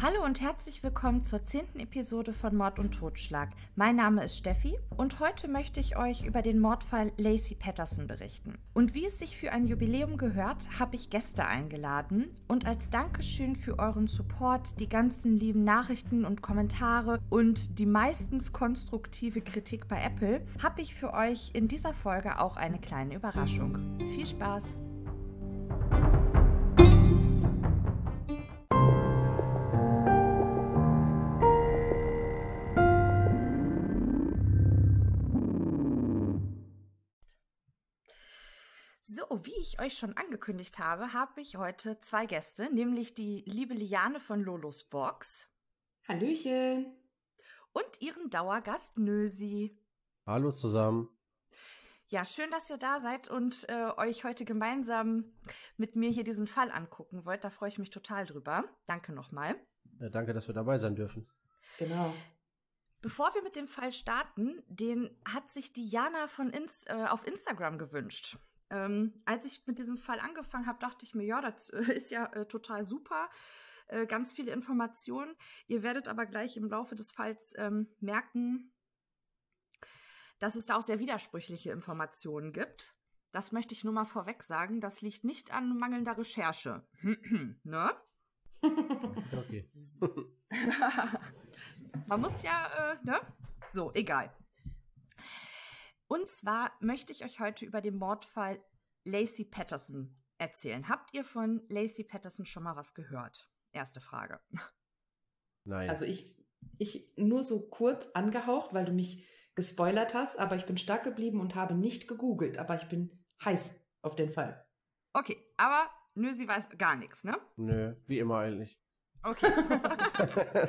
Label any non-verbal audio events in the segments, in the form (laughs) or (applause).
Hallo und herzlich willkommen zur zehnten Episode von Mord und Totschlag. Mein Name ist Steffi und heute möchte ich euch über den Mordfall Lacey Patterson berichten. Und wie es sich für ein Jubiläum gehört, habe ich Gäste eingeladen und als Dankeschön für euren Support, die ganzen lieben Nachrichten und Kommentare und die meistens konstruktive Kritik bei Apple, habe ich für euch in dieser Folge auch eine kleine Überraschung. Viel Spaß! Ich euch schon angekündigt habe, habe ich heute zwei Gäste, nämlich die liebe Liane von Lolos Box. Hallöchen. Und ihren Dauergast Nösi. Hallo zusammen. Ja, schön, dass ihr da seid und äh, euch heute gemeinsam mit mir hier diesen Fall angucken wollt. Da freue ich mich total drüber. Danke nochmal. Ja, danke, dass wir dabei sein dürfen. Genau. Bevor wir mit dem Fall starten, den hat sich Diana von Ins äh, auf Instagram gewünscht. Ähm, als ich mit diesem Fall angefangen habe, dachte ich mir, ja, das äh, ist ja äh, total super. Äh, ganz viele Informationen. Ihr werdet aber gleich im Laufe des Falls ähm, merken, dass es da auch sehr widersprüchliche Informationen gibt. Das möchte ich nur mal vorweg sagen. Das liegt nicht an mangelnder Recherche. (clears throat) ne? Okay. (laughs) Man muss ja, äh, ne? So, egal. Und zwar möchte ich euch heute über den Mordfall Lacey Patterson erzählen. Habt ihr von Lacey Patterson schon mal was gehört? Erste Frage. Nein. Also ich, ich nur so kurz angehaucht, weil du mich gespoilert hast, aber ich bin stark geblieben und habe nicht gegoogelt, aber ich bin heiß auf den Fall. Okay, aber nö, sie weiß gar nichts, ne? Nö, wie immer eigentlich. Okay. (laughs) (laughs)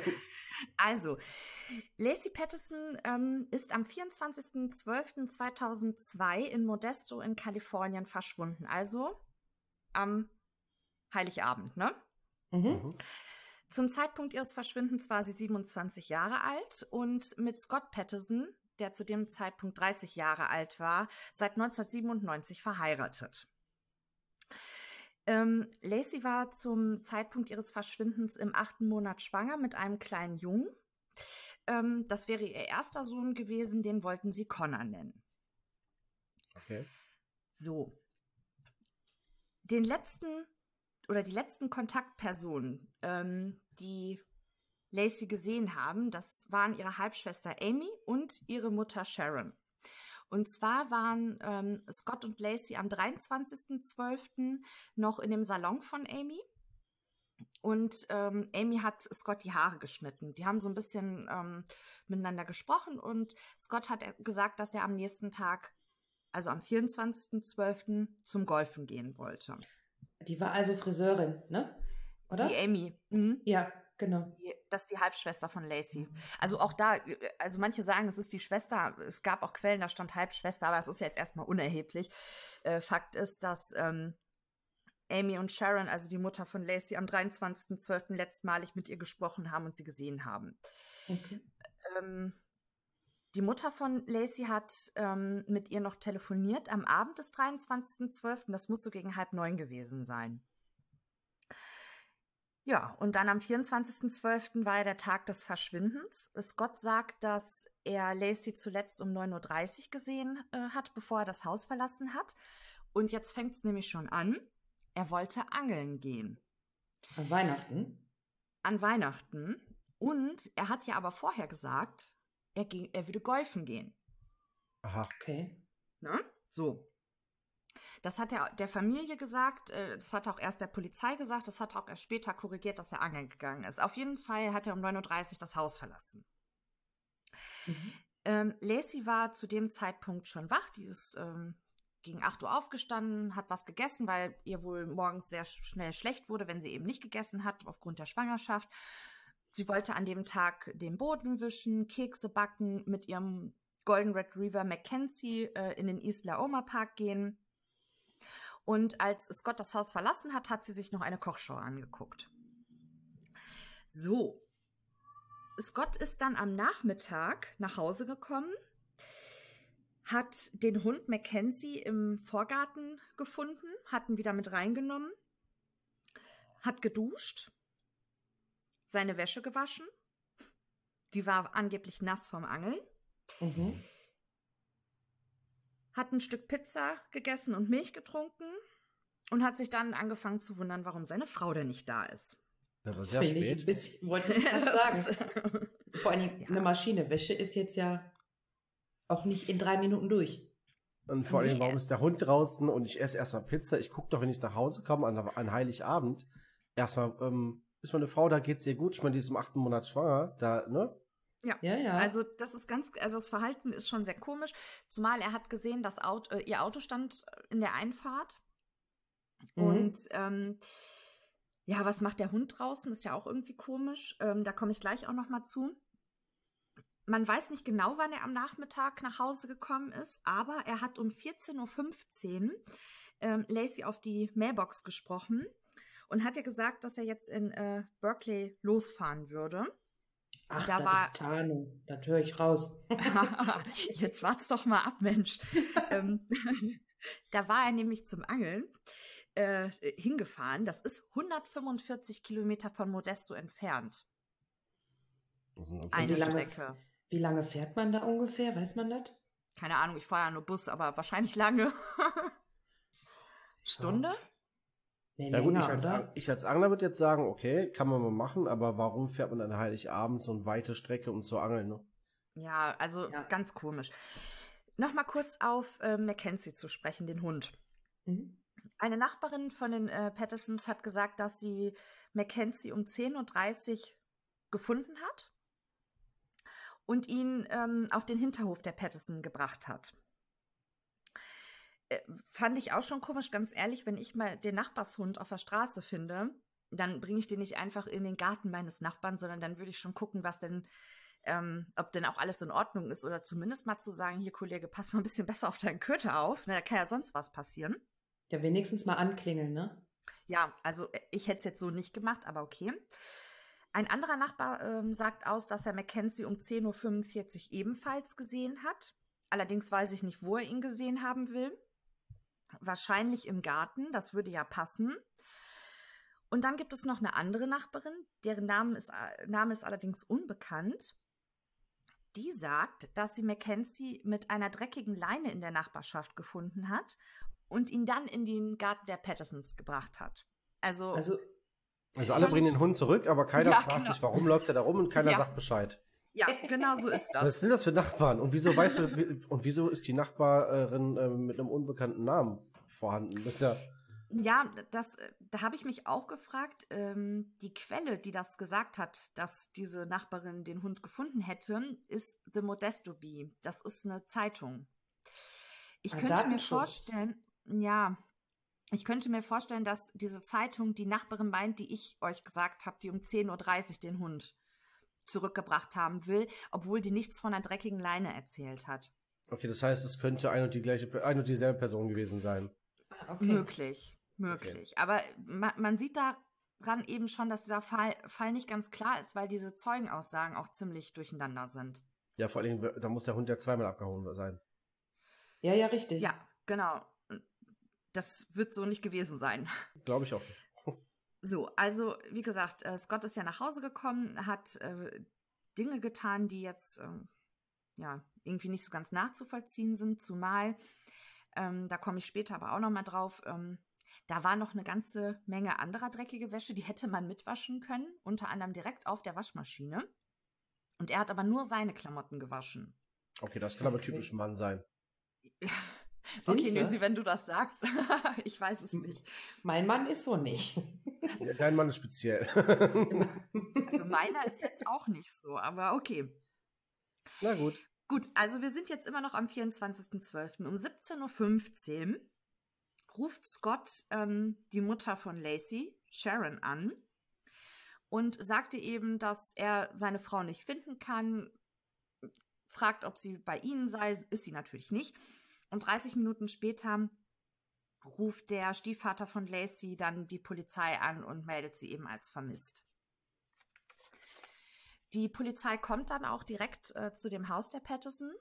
also, Lacey Patterson ähm, ist am 24.12.2002 in Modesto in Kalifornien verschwunden. Also am Heiligabend, ne? Mhm. Mhm. Zum Zeitpunkt ihres Verschwindens war sie 27 Jahre alt und mit Scott Patterson, der zu dem Zeitpunkt 30 Jahre alt war, seit 1997 verheiratet. Ähm, Lacey war zum Zeitpunkt ihres Verschwindens im achten Monat schwanger mit einem kleinen Jungen. Ähm, das wäre ihr erster Sohn gewesen, den wollten sie Connor nennen. Okay. So. Den letzten oder die letzten Kontaktpersonen, ähm, die Lacey gesehen haben, das waren ihre Halbschwester Amy und ihre Mutter Sharon. Und zwar waren ähm, Scott und Lacey am 23.12. noch in dem Salon von Amy. Und ähm, Amy hat Scott die Haare geschnitten. Die haben so ein bisschen ähm, miteinander gesprochen und Scott hat gesagt, dass er am nächsten Tag, also am 24.12., zum Golfen gehen wollte. Die war also Friseurin, ne? Oder? Die Amy. Mhm. ja, genau. Die- Das ist die Halbschwester von Lacey. Also auch da, also manche sagen, es ist die Schwester. Es gab auch Quellen, da stand Halbschwester, aber es ist jetzt erstmal unerheblich. Äh, Fakt ist, dass ähm, Amy und Sharon, also die Mutter von Lacey, am 23.12. letztmalig mit ihr gesprochen haben und sie gesehen haben. Okay. Ähm, die Mutter von Lacey hat ähm, mit ihr noch telefoniert am Abend des 23.12. Das muss so gegen halb neun gewesen sein. Ja, und dann am 24.12. war ja der Tag des Verschwindens. Scott sagt, dass er Lacey zuletzt um 9.30 Uhr gesehen äh, hat, bevor er das Haus verlassen hat. Und jetzt fängt es nämlich schon an. Er wollte angeln gehen An Weihnachten. an Weihnachten. Und er hat ja aber vorher gesagt, er, ging, er würde golfen gehen. Aha. Okay. Ne? So. Das hat er der Familie gesagt, äh, das hat auch erst der Polizei gesagt, das hat er auch erst später korrigiert, dass er angeln gegangen ist. Auf jeden Fall hat er um 9.30 Uhr das Haus verlassen. Mhm. Ähm, Lacey war zu dem Zeitpunkt schon wach. Die ist ähm, gegen 8 Uhr aufgestanden, hat was gegessen, weil ihr wohl morgens sehr sch- schnell schlecht wurde, wenn sie eben nicht gegessen hat, aufgrund der Schwangerschaft. Sie wollte an dem Tag den Boden wischen, Kekse backen, mit ihrem Golden Retriever Mackenzie äh, in den East Laoma Park gehen. Und als Scott das Haus verlassen hat, hat sie sich noch eine Kochshow angeguckt. So. Scott ist dann am Nachmittag nach Hause gekommen, hat den Hund Mackenzie im Vorgarten gefunden, hat ihn wieder mit reingenommen, hat geduscht, seine Wäsche gewaschen. Die war angeblich nass vom Angeln. Mhm. Hat ein Stück Pizza gegessen und Milch getrunken und hat sich dann angefangen zu wundern, warum seine Frau denn nicht da ist. Das war sehr Finde ich ein spät. bisschen, wollte ich (laughs) gerade sagen. Vor allem Ja. eine Maschine Wäsche ist jetzt ja auch nicht in drei Minuten durch. Und vor allem, Nee. warum ist der Hund draußen und ich esse erstmal Pizza? Ich gucke doch, wenn ich nach Hause komme an, an Heiligabend, erstmal, ähm, ist meine Frau, da geht's ihr gut. Ich meine, die ist im achten Monat schwanger, da, ne? Ja, ja. Also das ist ganz, also das Verhalten ist schon sehr komisch. Zumal er hat gesehen, dass Auto, äh, ihr Auto stand in der Einfahrt. Mhm. Und ähm, ja, was macht der Hund draußen? Ist ja auch irgendwie komisch. Ähm, da komme ich gleich auch noch mal zu. Man weiß nicht genau, wann er am Nachmittag nach Hause gekommen ist, aber er hat um 14.15 Uhr ähm, Lacey auf die Mailbox gesprochen und hat ihr gesagt, dass er jetzt in äh, Berkeley losfahren würde. Ach, da das war- ist Tarnung. Das höre ich raus. (laughs) Jetzt wart's doch mal ab, Mensch. (laughs) ähm, (laughs) da war er nämlich zum Angeln äh, hingefahren. Das ist 145 Kilometer von Modesto entfernt. Eine wie lange- Strecke. Wie lange fährt man da ungefähr? Weiß man das? Keine Ahnung, ich fahre ja nur Bus, aber wahrscheinlich lange. Stunde? Nee, Ja gut, länger, ich als, ich als Angler würde jetzt sagen, okay, kann man mal machen, aber warum fährt man an Heiligabend so eine weite Strecke, um zu angeln, ne? Ja, also Ja. ganz komisch. Nochmal kurz auf äh, Mackenzie zu sprechen, den Hund. Mhm. Eine Nachbarin von den äh, Pattersons hat gesagt, dass sie Mackenzie um 10.30 Uhr gefunden hat und ihn ähm, auf den Hinterhof der Patterson gebracht hat. Äh, fand ich auch schon komisch, ganz ehrlich, wenn ich mal den Nachbarshund auf der Straße finde, dann bringe ich den nicht einfach in den Garten meines Nachbarn, sondern dann würde ich schon gucken, was denn, ähm, ob denn auch alles in Ordnung ist oder zumindest mal zu sagen, hier Kollege, pass mal ein bisschen besser auf deinen Köter auf, ne, da kann ja sonst was passieren. Ja, wenigstens mal anklingeln, ne? Ja, also äh, ich hätte es jetzt so nicht gemacht, aber okay. Ein anderer Nachbar ähm, sagt aus, dass er Mackenzie um 10.45 Uhr ebenfalls gesehen hat. Allerdings weiß ich nicht, wo er ihn gesehen haben will. Wahrscheinlich im Garten, das würde ja passen. Und dann gibt es noch eine andere Nachbarin, deren Name ist, äh, Name ist allerdings unbekannt. Die sagt, dass sie Mackenzie mit einer dreckigen Leine in der Nachbarschaft gefunden hat und ihn dann in den Garten der Pattersons gebracht hat. Also, Also, Also alle bringen den Hund zurück, aber keiner Ja, fragt genau. sich, warum läuft er da rum und keiner Ja. sagt Bescheid. Ja, genau so ist Was das. sind das für Nachbarn? Und wieso weiß man, und wieso ist die Nachbarin äh, mit einem unbekannten Namen vorhanden? Das ist ja, Ja, das, da habe ich mich auch gefragt. Ähm, die Quelle, die das gesagt hat, dass diese Nachbarin den Hund gefunden hätte, ist The Modesto Bee. Das ist eine Zeitung. Ich Ah, könnte mir vorstellen, ja, ich könnte mir vorstellen, dass diese Zeitung die Nachbarin meint, die ich euch gesagt habe, die um 10.30 Uhr den Hund zurückgebracht haben will, obwohl die nichts von einer dreckigen Leine erzählt hat. okay, das heißt, es könnte ein und die gleiche, ein und dieselbe Person gewesen sein. okay. Möglich, möglich. Aber ma man sieht daran eben schon, dass dieser Fall, Fall nicht ganz klar ist, weil diese Zeugenaussagen auch ziemlich durcheinander sind. Ja, vor allem, da muss der Hund ja zweimal abgehauen sein. Ja, ja, richtig. Ja, genau. Das wird so nicht gewesen sein. Glaube ich auch nicht. So, also wie gesagt, äh, Scott ist ja nach Hause gekommen, hat äh, Dinge getan, die jetzt ähm, ja irgendwie nicht so ganz nachzuvollziehen sind, zumal ähm, da komme ich später aber auch noch mal drauf. Ähm, da war noch eine ganze Menge anderer dreckige Wäsche, die hätte man mitwaschen können, unter anderem direkt auf der Waschmaschine. Und er hat aber nur seine Klamotten gewaschen. Okay, das kann aber Okay. typisch Mann sein. (laughs) okay, sie? Nösi, wenn du das sagst. (laughs) ich weiß es nicht. Mein Mann ist so nicht. Dein Mann ist speziell. (laughs) Also meiner ist jetzt auch nicht so, aber okay. Na gut. Gut, also wir sind jetzt immer noch am 24.12. Um 17.15 Uhr ruft Scott ähm, die Mutter von Lacey, Sharon, an und sagte eben, dass er seine Frau nicht finden kann, fragt, ob sie bei ihnen sei, ist sie natürlich nicht. Und 30 Minuten später ruft der Stiefvater von Lacey dann die Polizei an und meldet sie eben als vermisst. Die Polizei kommt dann auch direkt äh, zu dem Haus der Patterson.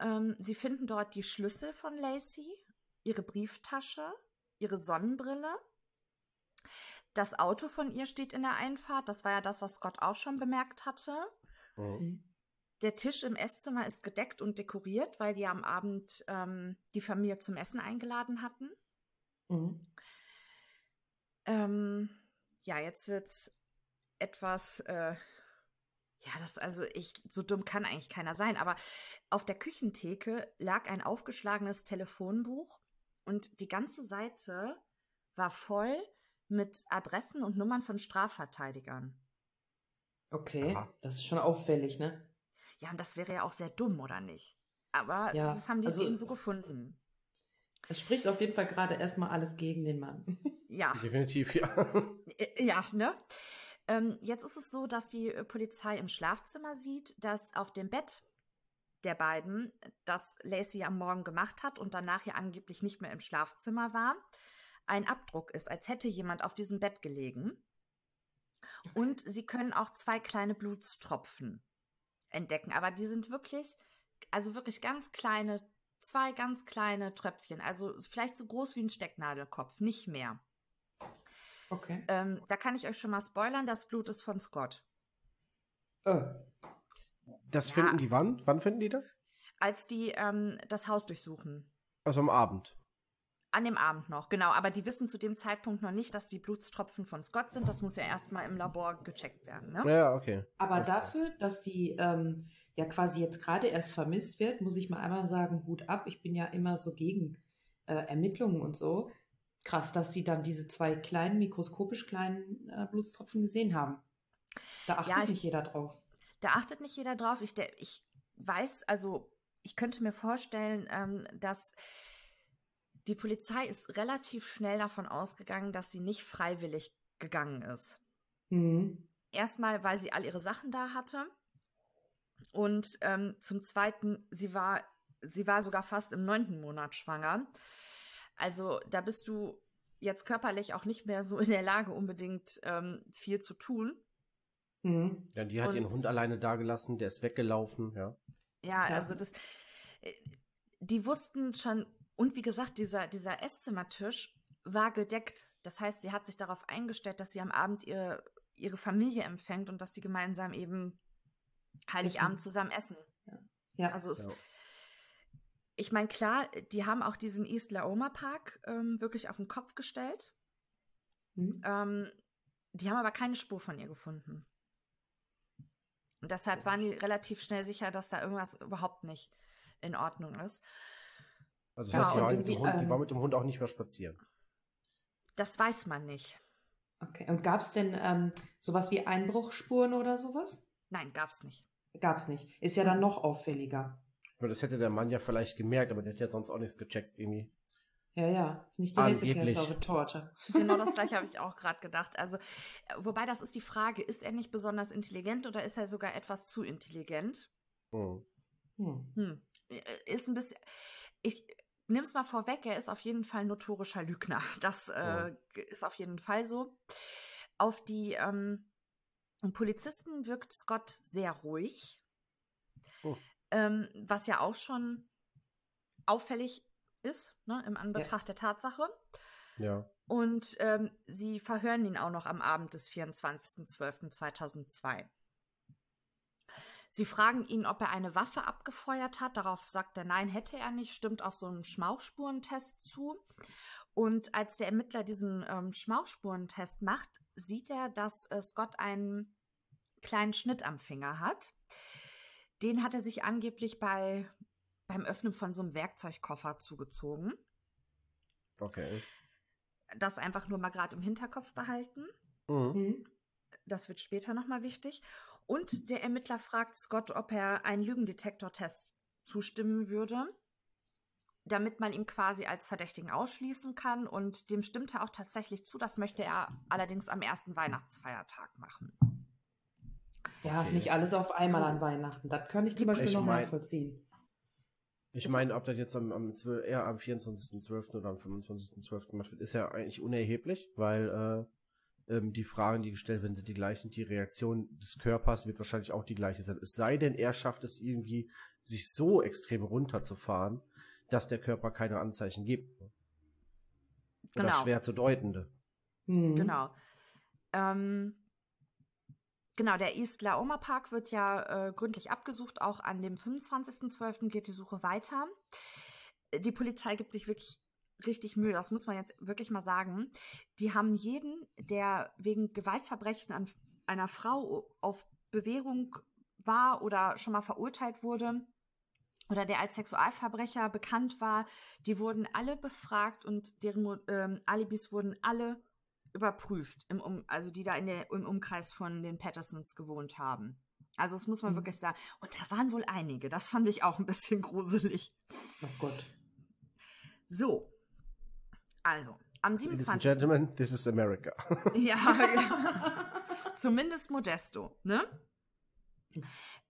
Ähm, sie finden dort die Schlüssel von Lacey, ihre Brieftasche, ihre Sonnenbrille. Das Auto von ihr steht in der Einfahrt. Das war ja das, was Scott auch schon bemerkt hatte. Mhm. Der Tisch im Esszimmer ist gedeckt und dekoriert, weil die am Abend ähm, die Familie zum Essen eingeladen hatten. Mhm. Ähm, ja, jetzt wird's etwas, äh, ja, das also ich, so dumm kann eigentlich keiner sein, aber auf der Küchentheke lag ein aufgeschlagenes Telefonbuch und die ganze Seite war voll mit Adressen und Nummern von Strafverteidigern. Okay, Aha. das ist schon auffällig, ne? Ja, und das wäre ja auch sehr dumm, oder nicht? Aber Ja, das haben die also- eben so gefunden. Es spricht auf jeden Fall gerade erstmal alles gegen den Mann. (laughs) Ja. Definitiv, ja. Ja, ne? Ähm, jetzt ist es so, dass die äh, Polizei im Schlafzimmer sieht, dass auf dem Bett der beiden, das Lacey am Morgen gemacht hat und danach ja angeblich nicht mehr im Schlafzimmer war, ein Abdruck ist, als hätte jemand auf diesem Bett gelegen. Und sie können auch zwei kleine Blutstropfen entdecken, aber die sind wirklich, also wirklich ganz kleine, zwei ganz kleine Tröpfchen, also vielleicht so groß wie ein Stecknadelkopf, nicht mehr. Okay. Ähm, da kann ich euch schon mal spoilern, das Blut ist von Scott. Oh. Das Ja. finden die wann? Wann finden die das? Als die ähm, das Haus durchsuchen. Also am Abend. An dem Abend noch, genau. Aber die wissen zu dem Zeitpunkt noch nicht, dass die Blutstropfen von Scott sind. Das muss ja erstmal im Labor gecheckt werden. Ne? Ja, ja, okay. Aber Alles klar. dafür, dass die ähm, ja quasi jetzt gerade erst vermisst wird, muss ich mal einmal sagen, Hut ab. Ich bin ja immer so gegen äh, Ermittlungen und so. Krass, dass sie dann diese zwei kleinen, mikroskopisch kleinen äh, Blutstropfen gesehen haben. Da achtet Ja, ich- nicht jeder drauf. Da achtet nicht jeder drauf. Ich, der, ich weiß, also ich könnte mir vorstellen, ähm, dass die Polizei ist relativ schnell davon ausgegangen, dass sie nicht freiwillig gegangen ist. Mhm. Erstmal, weil sie all ihre Sachen da hatte. Und ähm, zum Zweiten, sie war, sie war sogar fast im neunten Monat schwanger. Also da bist du jetzt körperlich auch nicht mehr so in der Lage, unbedingt ähm, viel zu tun. Mhm. Ja, die hat Und- ihren Hund alleine dagelassen, der ist weggelaufen, ja. Ja, also das, äh, die wussten schon, und wie gesagt, dieser, dieser Esszimmertisch war gedeckt. Das heißt, sie hat sich darauf eingestellt, dass sie am Abend ihre, ihre Familie empfängt und dass sie gemeinsam eben Heiligabend Essen. zusammen essen. Ja. Also es, ja. ich meine, klar, die haben auch diesen East Laoma Park ähm, wirklich auf den Kopf gestellt. Mhm. Ähm, die haben aber keine Spur von ihr gefunden. Und deshalb waren die relativ schnell sicher, dass da irgendwas überhaupt nicht in Ordnung ist. Also Ja, das heißt, die, war mit dem Hund, die ähm, war mit dem Hund auch nicht mehr spazieren. Das weiß man nicht. Okay. Und gab es denn ähm, sowas wie Einbruchspuren oder sowas? Nein, gab's nicht. Gab es nicht. Ist ja dann noch auffälliger. Aber das hätte der Mann ja vielleicht gemerkt, aber der hätte ja sonst auch nichts gecheckt irgendwie. Ja, ja. Ist nicht die der Torte. (laughs) Genau das gleiche habe ich auch gerade gedacht. Also, äh, wobei das ist die Frage, ist er nicht besonders intelligent oder ist er sogar etwas zu intelligent? Hm. Hm. Hm. Äh, Ist ein bisschen. Ich nimm's mal vorweg, er ist auf jeden Fall ein notorischer Lügner. Das äh, ist auf jeden Fall so. Auf die ähm, Polizisten wirkt Scott sehr ruhig. Oh. Ähm, was ja auch schon auffällig ist, ne, im Anbetracht der Tatsache. Ja. Und ähm, sie verhören ihn auch noch am Abend des 24.12.2002. Sie fragen ihn, ob er eine Waffe abgefeuert hat. Darauf sagt er, nein, hätte er nicht. Stimmt auch so ein Schmauchspurentest zu. Und als der Ermittler diesen ähm, Schmauchspurentest macht, sieht er, dass äh, Scott einen kleinen Schnitt am Finger hat. Den hat er sich angeblich bei, beim Öffnen von so einem Werkzeugkoffer zugezogen. Okay. Das einfach nur mal gerade im Hinterkopf behalten. Mhm. Hm. Das wird später nochmal wichtig. Und der Ermittler fragt Scott, ob er einen Lügendetektortest zustimmen würde, damit man ihn quasi als Verdächtigen ausschließen kann. Und dem stimmt er auch tatsächlich zu. Das möchte er allerdings am ersten Weihnachtsfeiertag machen. Ja, Okay. nicht alles auf einmal So. an Weihnachten. Das kann ich zum Beispiel Ich noch mein- nachvollziehen. Ich meine, ob das jetzt am, am, 12, eher am 24.12. oder am 25.12. gemacht wird, ist ja eigentlich unerheblich, weil äh, ähm, die Fragen, die gestellt werden, sind die gleichen. Die Reaktion des Körpers wird wahrscheinlich auch die gleiche sein. Es sei denn, er schafft es irgendwie, sich so extrem runterzufahren, dass der Körper keine Anzeichen gibt. Oder Genau. schwer zu deutende. Hm. Genau. Ähm, genau, der East Laoma Park wird ja äh, gründlich abgesucht. Auch an dem 25.12. geht die Suche weiter. Die Polizei gibt sich wirklich richtig Mühe, das muss man jetzt wirklich mal sagen. Die haben jeden, der wegen Gewaltverbrechen an einer Frau auf Bewährung war oder schon mal verurteilt wurde, oder der als Sexualverbrecher bekannt war, die wurden alle befragt und deren ähm, Alibis wurden alle überprüft, im um, also die da in der, im Umkreis von den Pattersons gewohnt haben. Also das muss man mhm. wirklich sagen. Und da waren wohl einige. Das fand ich auch ein bisschen (laughs) gruselig. Oh Gott. So. Also, am 27. Ladies and Gentlemen, this is America. (laughs) ja, ja. zumindest Modesto, ne?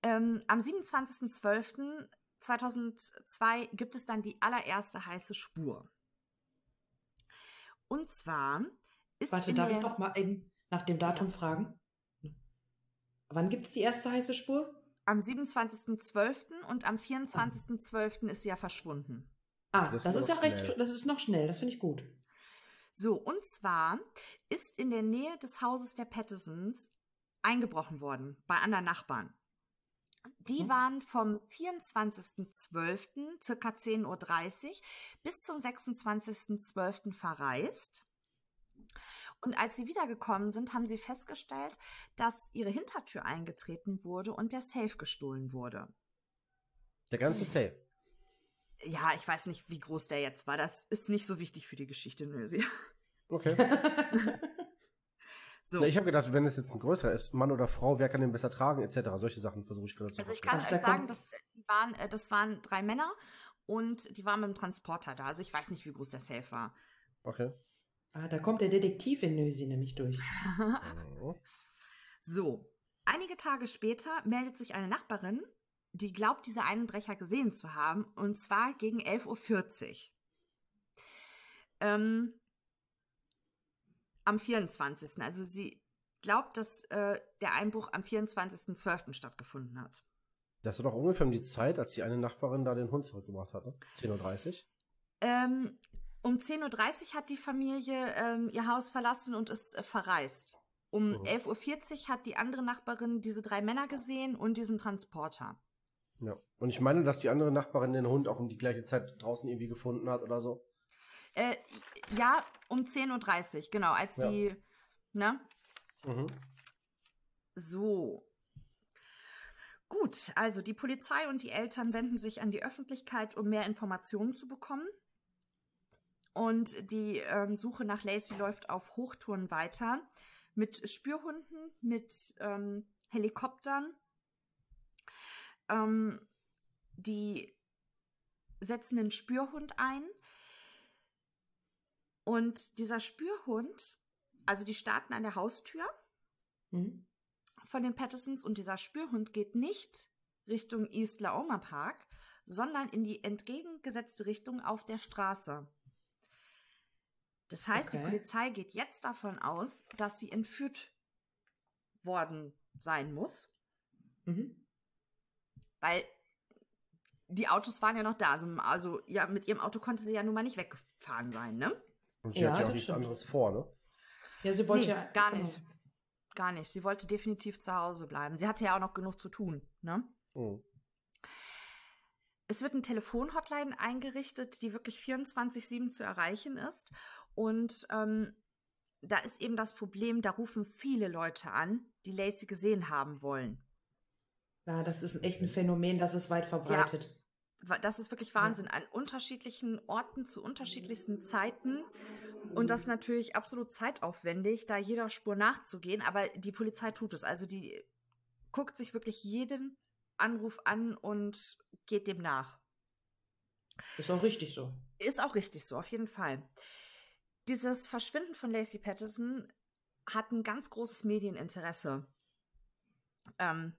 Ähm, am 27.12. 2002 gibt es dann die allererste heiße Spur. Und zwar ist. Warte, darf ich noch mal eben nach dem Datum fragen? Wann gibt es die erste heiße Spur? Am 27.12. und am 24.12. ist sie ja verschwunden. Ah, das, das ist ja recht, das ist noch schnell, das finde ich gut. So, und zwar ist in der Nähe des Hauses der Pattersons eingebrochen worden bei anderen Nachbarn. Die mhm. waren vom 24.12. circa 10.30 Uhr bis zum 26.12. verreist. Und als sie wiedergekommen sind, haben sie festgestellt, dass ihre Hintertür eingetreten wurde und der Safe gestohlen wurde. Der ganze Safe? Ja, ich weiß nicht, wie groß der jetzt war. Das ist nicht so wichtig für die Geschichte, Nösi. Okay. (laughs) So. Na, ich habe gedacht, wenn es jetzt ein größerer ist, Mann oder Frau, wer kann den besser tragen, etc. Solche Sachen versuche ich gerade zu Also ich kann Ach, euch sagen, das waren, äh, das waren drei Männer und die waren mit dem Transporter da. Also ich weiß nicht, wie groß der Safe war. Okay. Ah, da kommt der Detektiv in Nösi nämlich durch. oh. (laughs) So, einige Tage später meldet sich eine Nachbarin, die glaubt, diese Einbrecher gesehen zu haben, und zwar gegen 11.40 Uhr. Ähm, am 24. Also sie glaubt, dass äh, der Einbruch am 24.12. stattgefunden hat. Das war doch ungefähr um die Zeit, als die eine Nachbarin da den Hund zurückgebracht hat, ne? 10.30 Uhr? Ähm, um 10.30 Uhr hat die Familie ähm, ihr Haus verlassen und ist äh, verreist. Um mhm. 11.40 Uhr hat die andere Nachbarin diese drei Männer gesehen und diesen Transporter. Ja. Und ich meine, dass die andere Nachbarin den Hund auch um die gleiche Zeit draußen irgendwie gefunden hat oder so. Äh, ja, um 10.30 Uhr, genau, als ja. die, ne? Mhm. So. Gut, also die Polizei und die Eltern wenden sich an die Öffentlichkeit, um mehr Informationen zu bekommen. Und die ähm, Suche nach Lacey läuft auf Hochtouren weiter. Mit Spürhunden, mit ähm, Helikoptern. Ähm, die setzen den Spürhund ein. Und dieser Spürhund, also die starten an der Haustür mhm. von den Pattersons und dieser Spürhund geht nicht Richtung East Laoma Park, sondern in die entgegengesetzte Richtung auf der Straße. Das heißt, okay. die Polizei geht jetzt davon aus, dass sie entführt worden sein muss. Mhm. Weil die Autos waren ja noch da. Also, also ja, mit ihrem Auto konnte sie ja nun mal nicht weggefahren sein, ne? Und sie ja, hat ja auch nichts anderes vor, ne? Ja, sie wollte nee, ja. Gar nicht. Genau. Gar nicht. Sie wollte definitiv zu Hause bleiben. Sie hatte ja auch noch genug zu tun, ne? Mhm. Es wird eine Telefonhotline eingerichtet, die wirklich 24-7 zu erreichen ist. Und ähm, da ist eben das Problem, da rufen viele Leute an, die Lacey gesehen haben wollen. Ja, das ist echt ein Phänomen, das ist weit verbreitet. Ja das ist wirklich Wahnsinn. An unterschiedlichen Orten zu unterschiedlichsten Zeiten. Und das ist natürlich absolut zeitaufwendig, da jeder Spur nachzugehen. Aber die Polizei tut es. Also die guckt sich wirklich jeden Anruf an und geht dem nach. Ist auch richtig so. Ist auch richtig so, auf jeden Fall. Dieses Verschwinden von Lacey Patterson hat ein ganz großes Medieninteresse. Ähm,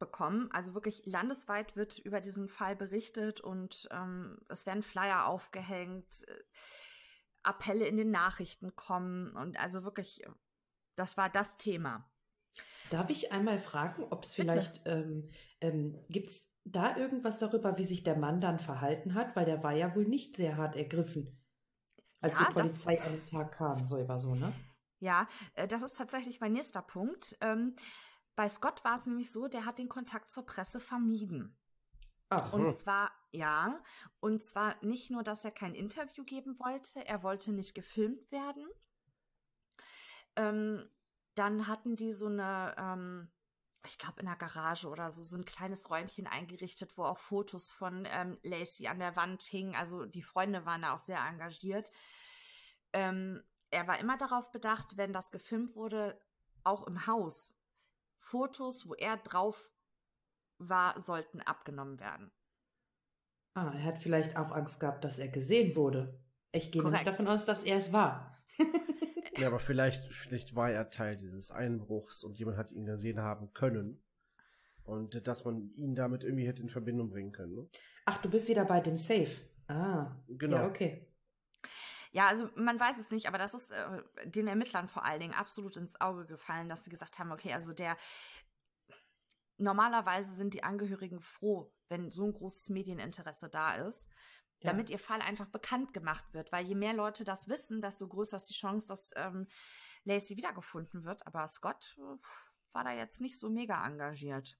bekommen. Also wirklich landesweit wird über diesen Fall berichtet und ähm, es werden Flyer aufgehängt, äh, Appelle in den Nachrichten kommen und also wirklich, das war das Thema. Darf ich einmal fragen, ob es vielleicht, ähm, ähm, gibt es da irgendwas darüber, wie sich der Mann dann verhalten hat? Weil der war ja wohl nicht sehr hart ergriffen, als ja, die Polizei das, an den Tag kam, so über so, ne? Ja, äh, das ist tatsächlich mein nächster Punkt. Ähm, bei Scott war es nämlich so, der hat den Kontakt zur Presse vermieden. Ach, Und zwar, ja, und zwar nicht nur, dass er kein Interview geben wollte, er wollte nicht gefilmt werden. Ähm, dann hatten die so eine, ähm, ich glaube in der Garage oder so, so ein kleines Räumchen eingerichtet, wo auch Fotos von ähm, Lacey an der Wand hingen. Also die Freunde waren da auch sehr engagiert. Ähm, er war immer darauf bedacht, wenn das gefilmt wurde, auch im Haus, Fotos, wo er drauf war, sollten abgenommen werden. ah, er hat vielleicht auch Angst gehabt, dass er gesehen wurde. Ich gehe Korrekt. davon aus, dass er es war. (laughs) (laughs) Ja, aber vielleicht, vielleicht war er Teil dieses Einbruchs und jemand hat ihn gesehen haben können. Und dass man ihn damit irgendwie hätte in Verbindung bringen können. Ne? Ach, du bist wieder bei dem Safe. Ah, Genau. ja, okay. Ja, also man weiß es nicht, aber das ist äh, den Ermittlern vor allen Dingen absolut ins Auge gefallen, dass sie gesagt haben, okay, also der normalerweise sind die Angehörigen froh, wenn so ein großes Medieninteresse da ist, Ja. damit ihr Fall einfach bekannt gemacht wird, weil je mehr Leute das wissen, desto größer ist die Chance, dass ähm, Lacey wiedergefunden wird. Aber Scott äh, war da jetzt nicht so mega engagiert.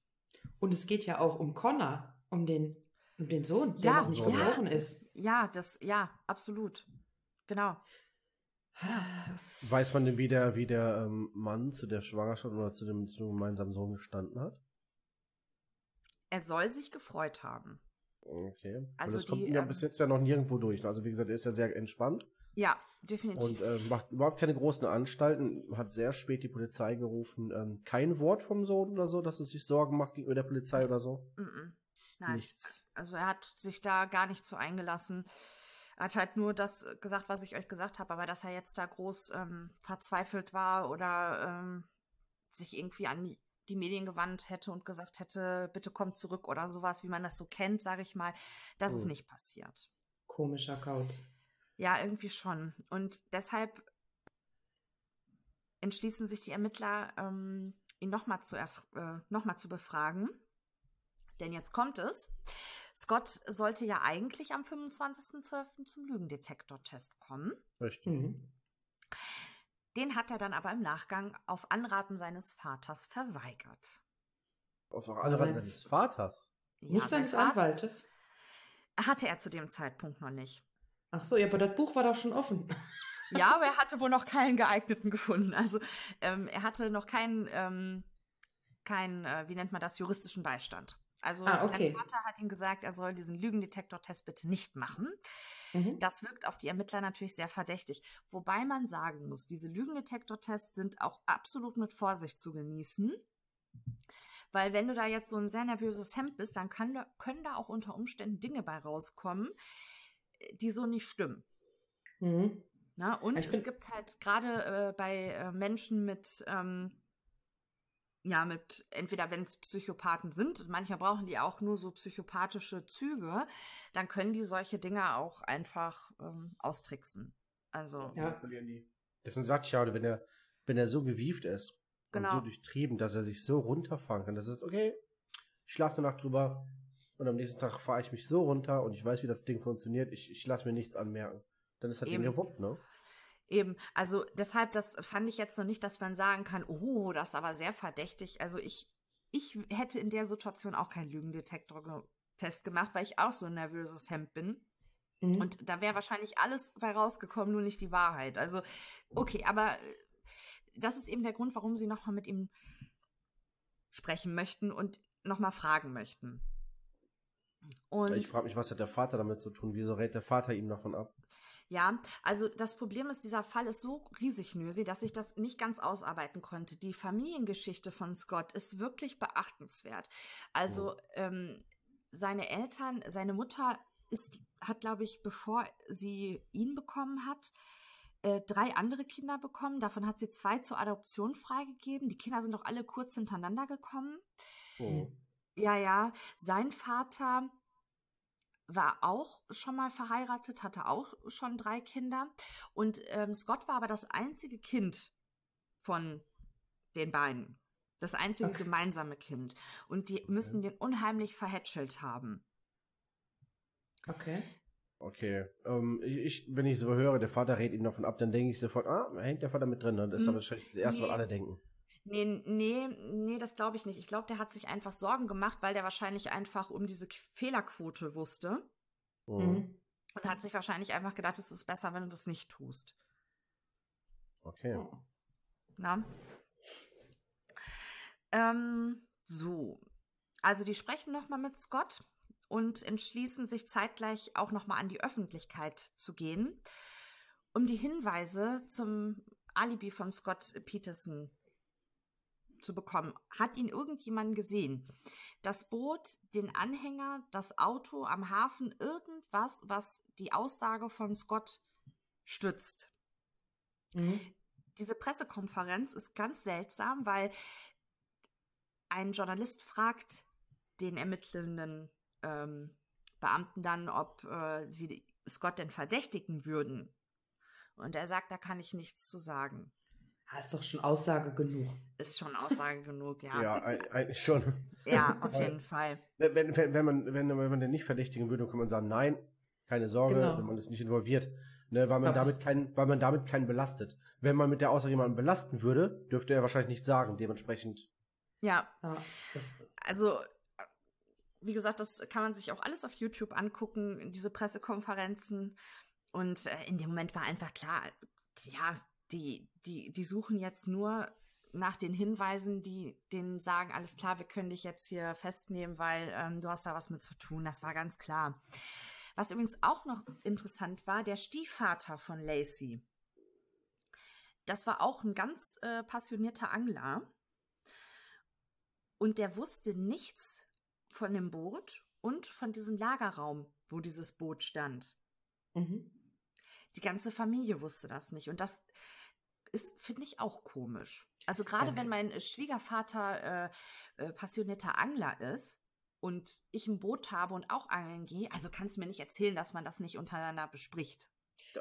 Und es geht ja auch um Connor, um den, um den Sohn, der Ja, noch nicht ja. geboren ist. Ja, das, ja, absolut. Genau. Weiß man denn, wie der, wie der ähm, Mann zu der Schwangerschaft oder zu dem, zu dem gemeinsamen Sohn gestanden hat? Er soll sich gefreut haben. Okay. Also das kommt die, ihm ja ähm, bis jetzt ja noch nirgendwo durch. Also wie gesagt, er ist ja sehr entspannt Ja, definitiv. und äh, macht überhaupt keine großen Anstalten, hat sehr spät die Polizei gerufen. Ähm, kein Wort vom Sohn oder so, dass es sich Sorgen macht gegenüber der Polizei oder so. Mm -mm. Nein. Nichts. Also er hat sich da gar nicht zu eingelassen. Er hat halt nur das gesagt, was ich euch gesagt habe, aber dass er jetzt da groß ähm, verzweifelt war oder ähm, sich irgendwie an die, die Medien gewandt hätte und gesagt hätte, bitte kommt zurück oder sowas, wie man das so kennt, sage ich mal, das ist Hm. nicht passiert. Komischer Kauz. Ja, irgendwie schon. Und deshalb entschließen sich die Ermittler, ähm, ihn nochmal zu, äh, noch mal zu befragen. Denn jetzt kommt es. Scott sollte ja eigentlich am 25.12. zum Lügendetektortest kommen. Richtig. Mhm. Den hat er dann aber im Nachgang auf Anraten seines Vaters verweigert. Auf sein- seines Vaters. Ja, Nicht sein seines Vater Anwaltes. Hatte er zu dem Zeitpunkt noch nicht. Ach so, ja, aber das Buch war doch schon offen. Ja, aber er (laughs) hatte wohl noch keinen geeigneten gefunden. Also ähm, er hatte noch keinen, ähm, keinen, äh, wie nennt man das, juristischen Beistand. Also Ah, okay. sein Vater hat ihm gesagt, er soll diesen Lügendetektor-Test bitte nicht machen. Mhm. Das wirkt auf die Ermittler natürlich sehr verdächtig. Wobei man sagen muss, diese Lügendetektor-Tests sind auch absolut mit Vorsicht zu genießen. Weil wenn du da jetzt so ein sehr nervöses Hemd bist, dann kann, können da auch unter Umständen Dinge bei rauskommen, äh, die so nicht stimmen. Mhm. Na, und Ich es gibt halt gerade äh, bei äh, Menschen mit, ähm, ja, mit, entweder wenn es Psychopathen sind, manchmal brauchen die auch nur so psychopathische Züge, dann können die solche Dinge auch einfach ähm, austricksen. Also, Ja. Deswegen sagt ich ja, wenn er, wenn er so gewieft ist und Genau. so durchtrieben, dass er sich so runterfahren kann, dass er sagt, okay, ich schlafe Nacht drüber und am nächsten Tag fahre ich mich so runter und ich weiß, wie das Ding funktioniert, ich, ich lasse mir nichts anmerken. Dann ist das Ding Eben. gewuppt, ne? Eben, also deshalb, das fand ich jetzt noch nicht, dass man sagen kann, oh, das ist aber sehr verdächtig. Also ich, ich hätte in der Situation auch keinen Lügendetektor-Test gemacht, weil ich auch so ein nervöses Hemd bin. Mhm. Und da wäre wahrscheinlich alles bei rausgekommen, nur nicht die Wahrheit. Also, okay, aber äh, das ist eben der Grund, warum sie nochmal mit ihm sprechen möchten und nochmal fragen möchten. Und Ich frage mich, was hat der Vater damit zu tun? Wieso rät der Vater ihm davon ab? Ja, also das Problem ist, dieser Fall ist so riesig, Nösi, dass ich das nicht ganz ausarbeiten konnte. Die Familiengeschichte von Scott ist wirklich beachtenswert. Also ähm, seine Eltern, seine Mutter ist, hat, glaube ich, bevor sie ihn bekommen hat, äh, drei andere Kinder bekommen. Davon hat sie zwei zur Adoption freigegeben. Die Kinder sind doch alle kurz hintereinander gekommen. Mhm. Ja, ja. Sein Vater war auch schon mal verheiratet, hatte auch schon drei Kinder. Und ähm, Scott war aber das einzige Kind von den beiden. Das einzige Okay. gemeinsame Kind. Und die müssen den unheimlich verhätschelt haben. Okay. Okay. Ähm, ich, wenn ich so höre, der Vater redet ihm davon ab, dann denke ich sofort, ah, hängt der Vater mit drin. Das ist Hm, aber wahrscheinlich das Erste, nee. was alle denken. Nee, nee, nee, das glaube ich nicht. Ich glaube, der hat sich einfach Sorgen gemacht, weil der wahrscheinlich einfach um diese Fehlerquote wusste. Mhm. und hat sich wahrscheinlich einfach gedacht, es ist besser, wenn du das nicht tust. Okay. Oh. Na? Ähm, so. Also die sprechen nochmal mit Scott und entschließen sich zeitgleich auch nochmal an die Öffentlichkeit zu gehen, um die Hinweise zum Alibi von Scott Peterson zu bekommen. Hat ihn irgendjemand gesehen? Das Boot, den Anhänger, das Auto am Hafen, irgendwas, was die Aussage von Scott stützt Mhm. diese Pressekonferenz ist ganz seltsam, weil ein Journalist fragt den ermittelnden ähm, Beamten dann, ob äh, sie Scott denn verdächtigen würden. Und er sagt, da kann ich nichts zu sagen. Ah, ist doch schon Aussage genug. Ist schon Aussage genug, ja. Ja, ei- eigentlich schon. Ja, auf jeden Fall. Wenn, wenn, wenn, man, wenn, wenn man den nicht verdächtigen würde, kann man sagen, nein, keine Sorge, Genau. wenn man ist nicht involviert. Ne, weil, man damit keinen, weil man damit keinen belastet. Wenn man mit der Aussage jemanden belasten würde, dürfte er wahrscheinlich nichts sagen. Dementsprechend. Ja, Ja, das, also, wie gesagt, das kann man sich auch alles auf YouTube angucken, diese Pressekonferenzen. Und äh, in dem Moment war einfach klar, ja, die, die, die suchen jetzt nur nach den Hinweisen, die denen sagen, alles klar, wir können dich jetzt hier festnehmen, weil ähm, du hast da was mit zu tun. Das war ganz klar. Was übrigens auch noch interessant war, der Stiefvater von Lacey. Das war auch ein ganz äh, passionierter Angler. Und der wusste nichts von dem Boot und von diesem Lagerraum, wo dieses Boot stand. mhm. Die ganze Familie wusste das nicht. Und das ist, finde ich, auch komisch. Also gerade wenn mein Schwiegervater äh, äh, passionierter Angler ist und ich ein Boot habe und auch angeln gehe, also kannst du mir nicht erzählen, dass man das nicht untereinander bespricht.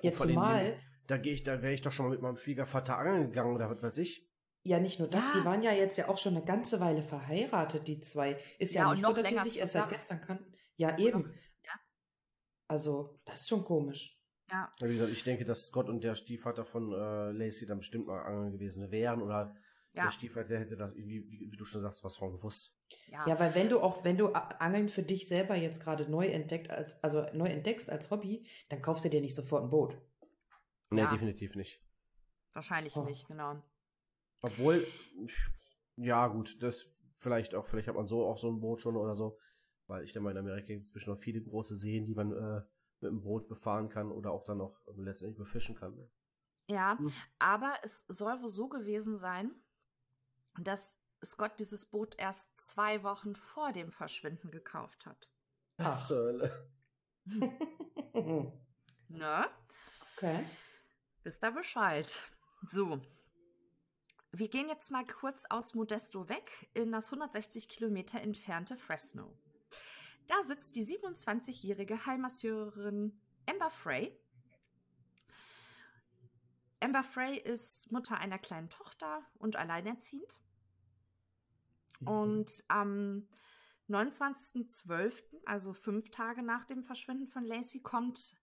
Ja, allem, zumal, Da gehe ich, da wäre ich doch schon mal mit meinem Schwiegervater angeln gegangen oder was weiß ich. ja nicht nur das, Ja. die waren ja jetzt ja auch schon eine ganze Weile verheiratet, die zwei. Ist ja, Ja, nicht noch so, dass die länger sich erst seit gestern kannten. Ja, eben. ja. Also, das ist schon komisch. Ja, Wie gesagt, ich denke, dass Scott und der Stiefvater von äh, Lacey dann bestimmt mal angeln gewesen wären oder ja, der Stiefvater hätte das, wie, wie, wie du schon sagst, was von gewusst. ja. Ja, weil wenn du auch, wenn du Angeln für dich selber jetzt gerade neu entdeckt, als, also neu entdeckst als Hobby, dann kaufst du dir nicht sofort ein Boot. Nee, Ja. definitiv nicht. wahrscheinlich Oh. nicht, genau. Obwohl, ja gut, das vielleicht auch, vielleicht hat man so auch so ein Boot schon oder so, weil ich denke mal in Amerika gibt es inzwischen noch viele große Seen, die man äh, mit dem Boot befahren kann oder auch dann auch letztendlich befischen kann. ne? Ja, Hm. aber es soll wohl so gewesen sein, dass Scott dieses Boot erst zwei Wochen vor dem Verschwinden gekauft hat. Ach. zur Hölle. (laughs) Ne? okay. Wisst ihr Bescheid? So. Wir gehen jetzt mal kurz aus Modesto weg in das 160 Kilometer entfernte Fresno. Da sitzt die 27-jährige Heilmasseurin Amber Frey. Amber Frey ist Mutter einer kleinen Tochter und alleinerziehend. Und am 29.12., also fünf Tage nach dem Verschwinden von Lacey, kommt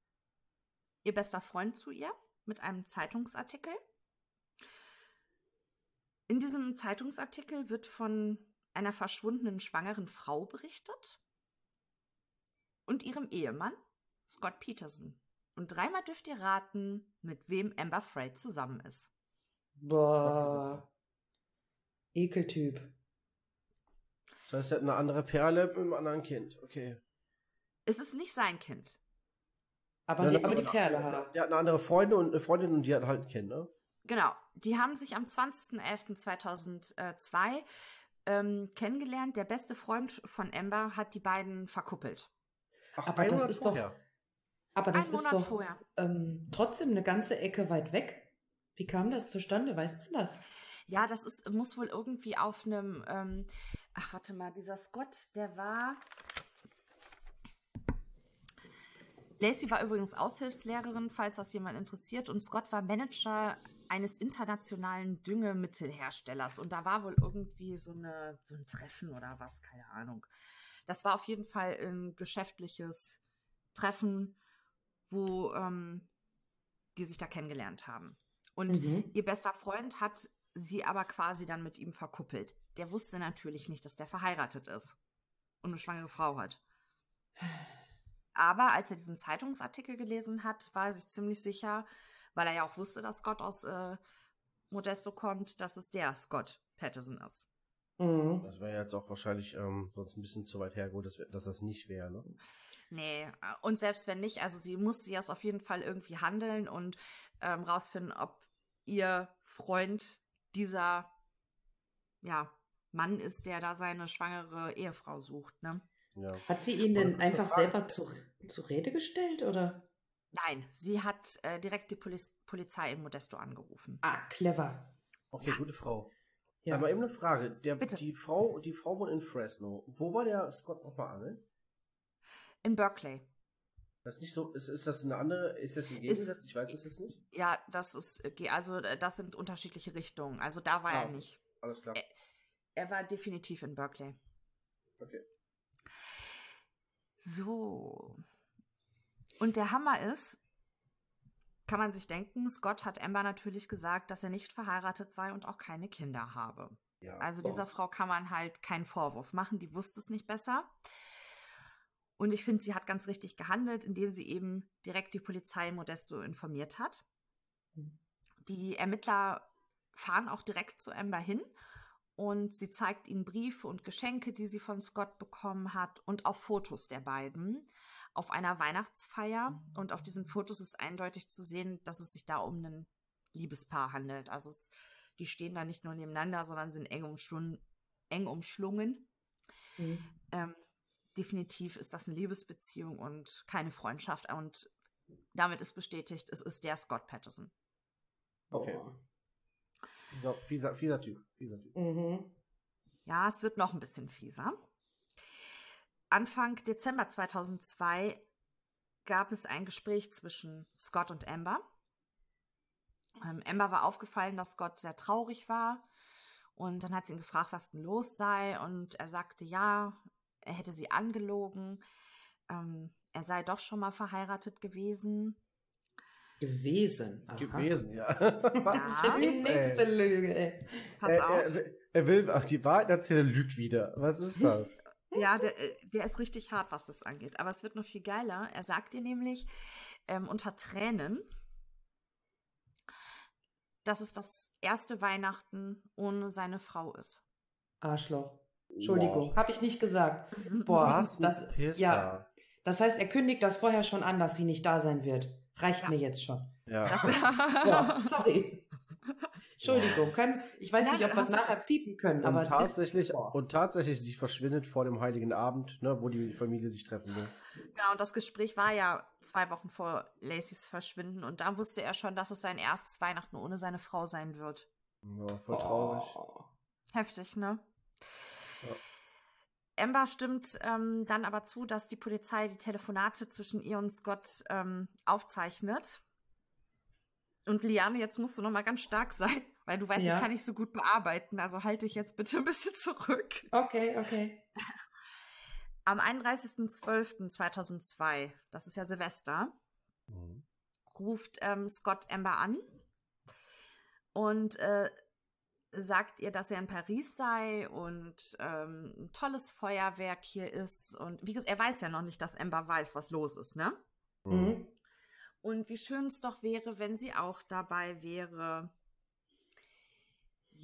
ihr bester Freund zu ihr mit einem Zeitungsartikel. In diesem Zeitungsartikel wird von einer verschwundenen schwangeren Frau berichtet und ihrem Ehemann, Scott Peterson. Und dreimal dürft ihr raten, mit wem Amber Frey zusammen ist. Boah. Ekeltyp. Das heißt, er hat eine andere Perle mit einem anderen Kind. Okay. Es ist nicht sein Kind. Aber, Ja, die, aber die Perle hat er. Der hat eine andere Freunde und eine Freundin und die hat halt ein Kind, ne? Genau. Die haben sich am 20.11.2002 ähm, kennengelernt. Der beste Freund von Amber hat die beiden verkuppelt. Ach, Aber das ist doch- vorher. Aber das Ein ist Monat doch vorher. ähm, trotzdem eine ganze Ecke weit weg. Wie kam das zustande? Weiß man das? Ja, das ist, muss wohl irgendwie auf einem, ähm, ach, warte mal, dieser Scott, der war. Lacey war übrigens Aushilfslehrerin, falls das jemand interessiert, und Scott war Manager eines internationalen Düngemittelherstellers. Und da war wohl irgendwie so, eine, so ein Treffen oder was, keine Ahnung. Das war auf jeden Fall ein geschäftliches Treffen. wo ähm, die sich da kennengelernt haben. Und Mhm. ihr bester Freund hat sie aber quasi dann mit ihm verkuppelt. Der wusste natürlich nicht, dass der verheiratet ist und eine schwangere Frau hat. Aber als er diesen Zeitungsartikel gelesen hat, war er sich ziemlich sicher, weil er ja auch wusste, dass Scott aus äh, Modesto kommt, dass es der Scott Patterson ist. Mhm. Das wäre jetzt auch wahrscheinlich ähm, sonst ein bisschen zu weit hergeholt, dass, dass das nicht wäre, ne? Nee, äh, und selbst wenn nicht, also sie musste jetzt auf jeden Fall irgendwie handeln und ähm, rausfinden, ob ihr Freund dieser ja, Mann ist, der da seine schwangere Ehefrau sucht, ne? Ja. Hat sie ihn denn einfach Frage- selber zu, zur Rede gestellt oder? Nein, sie hat äh, direkt die Poliz Polizei in Modesto angerufen. Ah, clever. Okay, gute Frau. Ja. Aber eben eine Frage. Der, die Frau, die Frau wohnt in Fresno. Wo war der Scott nochmal angeln? In Berkeley. Das ist nicht so, ist, ist das eine andere, ist das ein Gegensatz? Ich weiß das jetzt nicht. Ja, das ist, also äh, das sind unterschiedliche Richtungen. Also da war Ah. er nicht. Alles klar. Ä- Er war definitiv in Berkeley. Okay. So. Und der Hammer ist, kann man sich denken, Scott hat Amber natürlich gesagt, dass er nicht verheiratet sei und auch keine Kinder habe. Ja. Also dieser Frau kann man halt keinen Vorwurf machen, die wusste es nicht besser. Und ich finde, sie hat ganz richtig gehandelt, indem sie eben direkt die Polizei Modesto informiert hat. Mhm. Die Ermittler fahren auch direkt zu Amber hin und sie zeigt ihnen Briefe und Geschenke, die sie von Scott bekommen hat und auch Fotos der beiden auf einer Weihnachtsfeier. Und auf diesen Fotos ist eindeutig zu sehen, dass es sich da um ein Liebespaar handelt. Also es, die stehen da nicht nur nebeneinander, sondern sind eng, umschlungen, eng umschlungen. Mhm. Ähm, definitiv ist das eine Liebesbeziehung und keine Freundschaft. Und damit ist bestätigt, es ist der Scott Patterson. Okay. Fieser, fieser, fieser Typ. Fieser typ. Mhm. Ja, es wird noch ein bisschen fieser. Anfang Dezember 2002 gab es ein Gespräch zwischen Scott und Amber. Ähm, Amber war aufgefallen, dass Scott sehr traurig war. Und dann hat sie ihn gefragt, was denn los sei. Und er sagte, ja, er hätte sie angelogen. Ähm, er sei doch schon mal verheiratet gewesen. Gewesen. Aha. Gewesen, ja. (laughs) Was für die nächste Lüge, ey. Pass er, auf. Er, er will auch die Wahrheit erzählen, er lügt wieder. Was ist das? Ja, der, äh, der ist richtig hart, was das angeht. Aber es wird noch viel geiler. Er sagt ihr nämlich ähm, unter Tränen, dass es das erste Weihnachten ohne seine Frau ist. Arschloch. Entschuldigung, Wow. habe ich nicht gesagt. Boah, (laughs) Was das, Pisser. ja. Das heißt, er kündigt das vorher schon an, dass sie nicht da sein wird. Reicht Ja. mir jetzt schon. Ja. Das, (laughs) (laughs) Boah, sorry. Entschuldigung, können, ich weiß Nein, nicht, ob wir es nachher piepen können, Und aber tatsächlich, boah. und tatsächlich, sie verschwindet vor dem Heiligen Abend, ne, wo die Familie sich treffen will. genau, und das Gespräch war ja zwei Wochen vor Lacys Verschwinden und da wusste er schon, dass es sein erstes Weihnachten ohne seine Frau sein wird. Ja, voll traurig. Oh. Heftig, ne? Ja. Amber stimmt ähm, dann aber zu, dass die Polizei die Telefonate zwischen ihr und Scott ähm, aufzeichnet. Und Liane, jetzt musst du noch mal ganz stark sein, weil du weißt, Ja. ich kann nicht so gut bearbeiten, also halte dich jetzt bitte (laughs) ein bisschen zurück. Okay, okay. Am 31.12.2002, das ist ja Silvester, Mhm. ruft ähm, Scott Amber an und äh, sagt ihr, dass er in Paris sei und ähm, ein tolles Feuerwerk hier ist. Und wie gesagt, er weiß ja noch nicht, dass Amber weiß, was los ist, ne? Mhm. Und wie schön es doch wäre, wenn sie auch dabei wäre.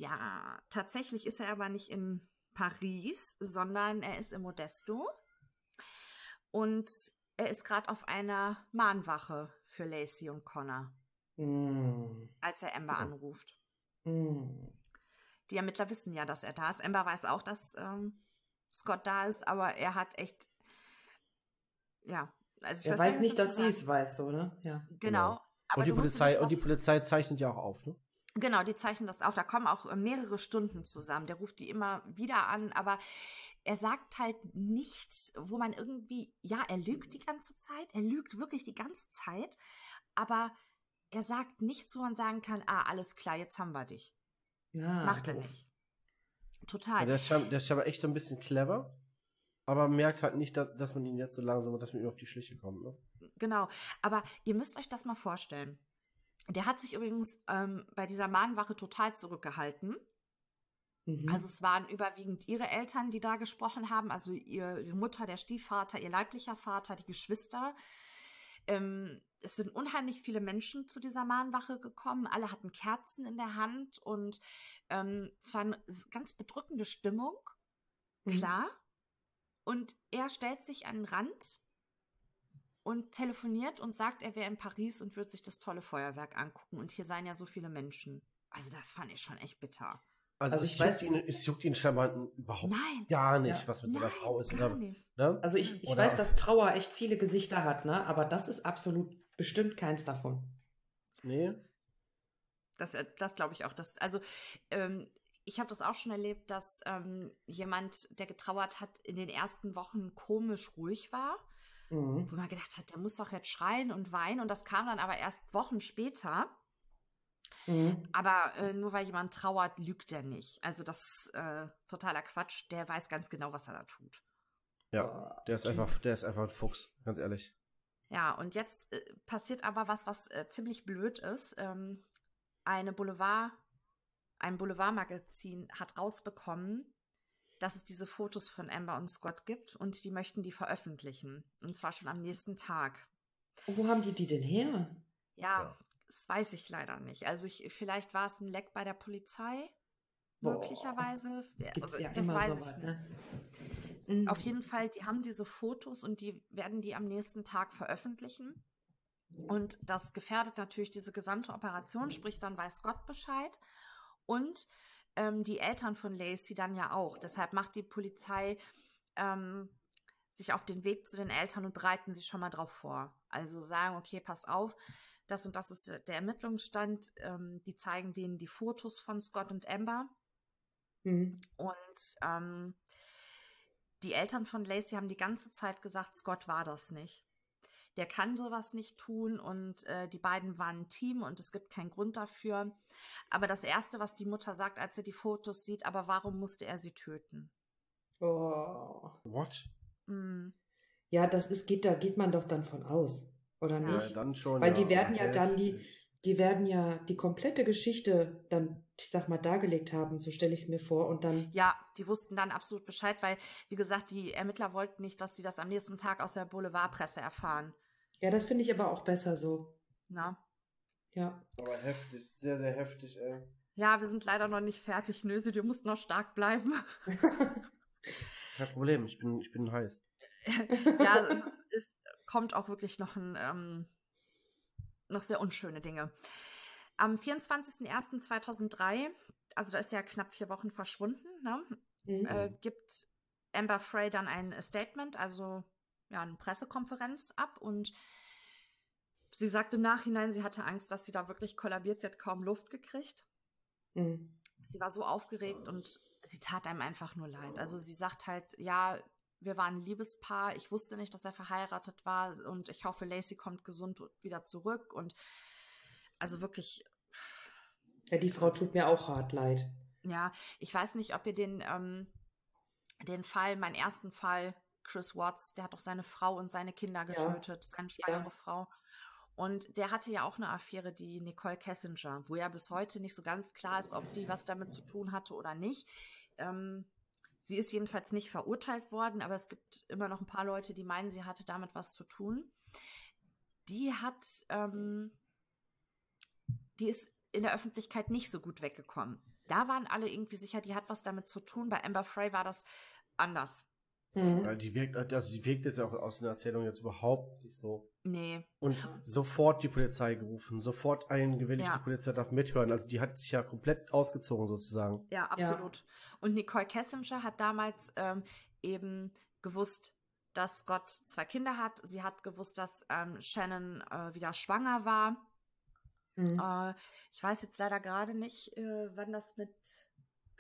Ja, tatsächlich ist er aber nicht in Paris, sondern er ist in Modesto. Und er ist gerade auf einer Mahnwache für Lacey und Connor, Mhm. als er Amber anruft. Mhm. Die Ermittler wissen ja, dass er da ist. Amber weiß auch, dass ähm, Scott da ist, aber er hat echt. Ja, also ich Er gar weiß nicht, dass sie es weiß, so, ne? Ja. Genau. Genau. Aber Und die Polizei, und die Polizei zeichnet ja auch auf, ne? Genau, die zeichnen das auf. Da kommen auch äh, mehrere Stunden zusammen. Der ruft die immer wieder an, aber er sagt halt nichts, wo man irgendwie, ja, er lügt die ganze Zeit, er lügt wirklich die ganze Zeit, aber er sagt nichts, wo man sagen kann, ah, alles klar, jetzt haben wir dich. Ah, Macht er nicht. Ja, Total. der, ist schon, der ist aber echt so ein bisschen clever. Aber merkt halt nicht, dass, dass man ihn jetzt so langsam, dass man ihm auf die Schliche kommt, ne? Genau. Aber ihr müsst euch das mal vorstellen. Der hat sich übrigens ähm, bei dieser Mahnwache total zurückgehalten. Mhm. Also es waren überwiegend ihre Eltern, die da gesprochen haben, also ihr, ihre Mutter, der Stiefvater, ihr leiblicher Vater, die Geschwister. Ähm, es sind unheimlich viele Menschen zu dieser Mahnwache gekommen. Alle hatten Kerzen in der Hand und ähm, es war eine ganz bedrückende Stimmung, Mhm. klar. Und er stellt sich an den Rand und telefoniert und sagt, er wäre in Paris und wird sich das tolle Feuerwerk angucken. Und hier seien ja so viele Menschen. Also das fand ich schon echt bitter. Also, Also ich weiß- ihn, es juckt ihn scheinbar überhaupt Nein. gar nicht, Ja. was mit seiner Nein, Frau ist. gar Oder, nicht. ne? Also ich, ich Oder- weiß, dass Trauer echt viele Gesichter hat, ne? Aber das ist absolut bestimmt keins davon. Nee. Das, äh, das glaube ich auch. Das, also, ähm, ich habe das auch schon erlebt, dass ähm, jemand, der getrauert hat, in den ersten Wochen komisch ruhig war, Mhm. wo man gedacht hat, der muss doch jetzt schreien und weinen. Und das kam dann aber erst Wochen später. Mhm. Aber äh, nur weil jemand trauert, lügt er nicht. Also das ist äh, totaler Quatsch. Der weiß ganz genau, was er da tut. Ja, der ist einfach, der ist einfach ein Fuchs, ganz ehrlich. Ja, und jetzt äh, passiert aber was, was äh, ziemlich blöd ist. Ähm, eine Boulevard, ein Boulevardmagazin hat rausbekommen, dass es diese Fotos von Amber und Scott gibt und die möchten die veröffentlichen. Und zwar schon am nächsten Tag. Und wo haben die die denn her? Ja, Ja. das weiß ich leider nicht. Also ich, vielleicht war es ein Leck bei der Polizei. Boah. Möglicherweise. Gibt's Also, ja das immer weiß so ich was, nicht. ne? Mhm. Auf jeden Fall, die haben diese Fotos und die werden die am nächsten Tag veröffentlichen. Und das gefährdet natürlich diese gesamte Operation, sprich dann weiß Gott Bescheid. Und ähm, die Eltern von Lacey dann ja auch. Deshalb macht die Polizei ähm, sich auf den Weg zu den Eltern und bereiten sie schon mal drauf vor. Also sagen, okay, passt auf, das und das ist der Ermittlungsstand. Ähm, die zeigen denen die Fotos von Scott und Amber. Mhm. Und ähm, die Eltern von Lacey haben die ganze Zeit gesagt, Scott war das nicht. Der kann sowas nicht tun und äh, die beiden waren ein Team und es gibt keinen Grund dafür. Aber das Erste, was die Mutter sagt, als sie die Fotos sieht, aber warum musste er sie töten? Oh. What? Hm, Ja, das ist, geht, da geht man doch dann von aus, oder Ja, Ja, nicht? dann schon. Weil die werden ja aber dann die-. Die werden ja die komplette Geschichte dann, ich sag mal, dargelegt haben, so stelle ich es mir vor. Und dann, Ja, die wussten dann absolut Bescheid, weil, wie gesagt, die Ermittler wollten nicht, dass sie das am nächsten Tag aus der Boulevardpresse erfahren. Ja, das finde ich aber auch besser so. Na? Ja. Aber heftig, sehr, sehr heftig, ey. Ja, wir sind leider noch nicht fertig. Nöse, du musst noch stark bleiben. (laughs) Kein Problem, ich bin, ich bin heiß. ja, es, ist, es kommt auch wirklich noch ein, ähm, noch sehr unschöne Dinge. Am 24.01.2003, also da ist ja knapp vier Wochen verschwunden, ne, Mhm. äh, gibt Amber Frey dann ein Statement, also ja, eine Pressekonferenz ab und sie sagt im Nachhinein, sie hatte Angst, dass sie da wirklich kollabiert, sie hat kaum Luft gekriegt. Mhm. Sie war so aufgeregt und sie tat einem einfach nur leid. Also sie sagt halt, ja, wir waren ein Liebespaar, ich wusste nicht, dass er verheiratet war und ich hoffe, Lacey kommt gesund wieder zurück und also wirklich, Ja, die Frau tut mir auch hart leid. ja, ich weiß nicht, ob ihr den, ähm, den Fall, meinen ersten Fall, Chris Watts, der hat doch seine Frau und seine Kinder getötet, seine schwangere Ja. Frau. Und der hatte ja auch eine Affäre, die Nicole Kessinger, wo ja bis heute nicht so ganz klar ist, ob die was damit zu tun hatte oder nicht. Ähm, sie ist jedenfalls nicht verurteilt worden, aber es gibt immer noch ein paar Leute, die meinen, sie hatte damit was zu tun. Die hat, ähm, die ist in der Öffentlichkeit nicht so gut weggekommen. Da waren alle irgendwie sicher, die hat was damit zu tun. Bei Amber Frey war das anders. Mhm. Ja, die wirkt, also die wirkt jetzt ja auch aus der Erzählung jetzt überhaupt nicht so. Nee. Und sofort die Polizei gerufen, sofort eingewilligt, Ja. die Polizei darf mithören. Also die hat sich ja komplett ausgezogen sozusagen. Ja, absolut. Und Nicole Kessinger hat damals ähm, eben gewusst, dass Scott zwei Kinder hat. Sie hat gewusst, dass ähm, Shannon äh, wieder schwanger war. Mhm. Äh, ich weiß jetzt leider gerade nicht, äh, wann das mit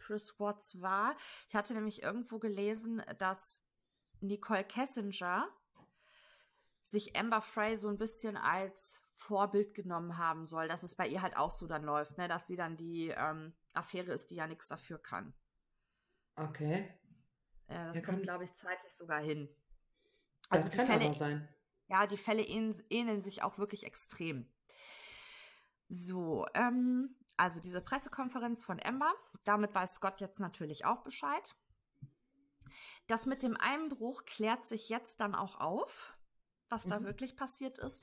Chris Watts war. Ich hatte nämlich irgendwo gelesen, dass Nicole Kessinger sich Amber Frey so ein bisschen als Vorbild genommen haben soll, dass es bei ihr halt auch so dann läuft, ne? dass sie dann die ähm, Affäre ist, die ja nichts dafür kann. Okay. Äh, das Ja, kommt, glaube ich, zeitlich sogar hin. Das Also die kann Fälle, aber sein. ja, die Fälle ähneln, ähneln sich auch wirklich extrem. So, ähm, also diese Pressekonferenz von Amber, damit weiß Scott jetzt natürlich auch Bescheid. Das mit dem Einbruch klärt sich jetzt dann auch auf, was da Mhm. wirklich passiert ist.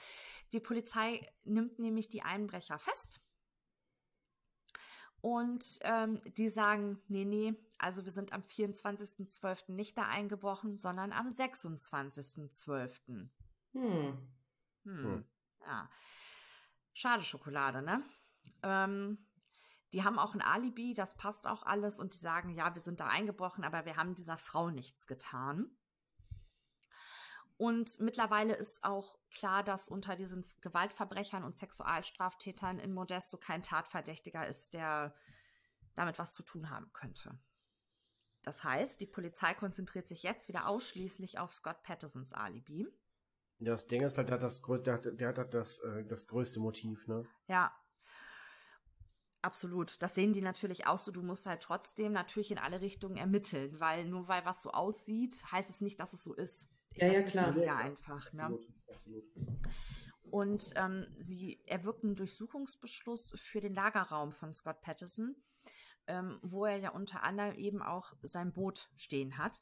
Die Polizei nimmt nämlich die Einbrecher fest. Und ähm, die sagen, nee, nee, also wir sind am 24.12. nicht da eingebrochen, sondern am 26.12. Hm. Hm. Hm. Ja. Schade Schokolade, ne? Ähm, die haben auch ein Alibi, das passt auch alles und die sagen, ja, wir sind da eingebrochen, aber wir haben dieser Frau nichts getan. Und mittlerweile ist auch klar, dass unter diesen Gewaltverbrechern und Sexualstraftätern in Modesto kein Tatverdächtiger ist, der damit was zu tun haben könnte. Das heißt, die Polizei konzentriert sich jetzt wieder ausschließlich auf Scott Pattersons Alibi. Das Ding ist halt, der hat das, der hat, der hat das, äh, das größte Motiv, ne? Ja. Absolut. Das sehen die natürlich auch so. Du musst halt trotzdem natürlich in alle Richtungen ermitteln, weil nur weil was so aussieht, heißt es nicht, dass es so ist. Ja, das ja, klar. ja einfach. Ne? Absolut, absolut. Und ähm, sie erwirken Durchsuchungsbeschluss für den Lagerraum von Scott Patterson, ähm, wo er ja unter anderem eben auch sein Boot stehen hat.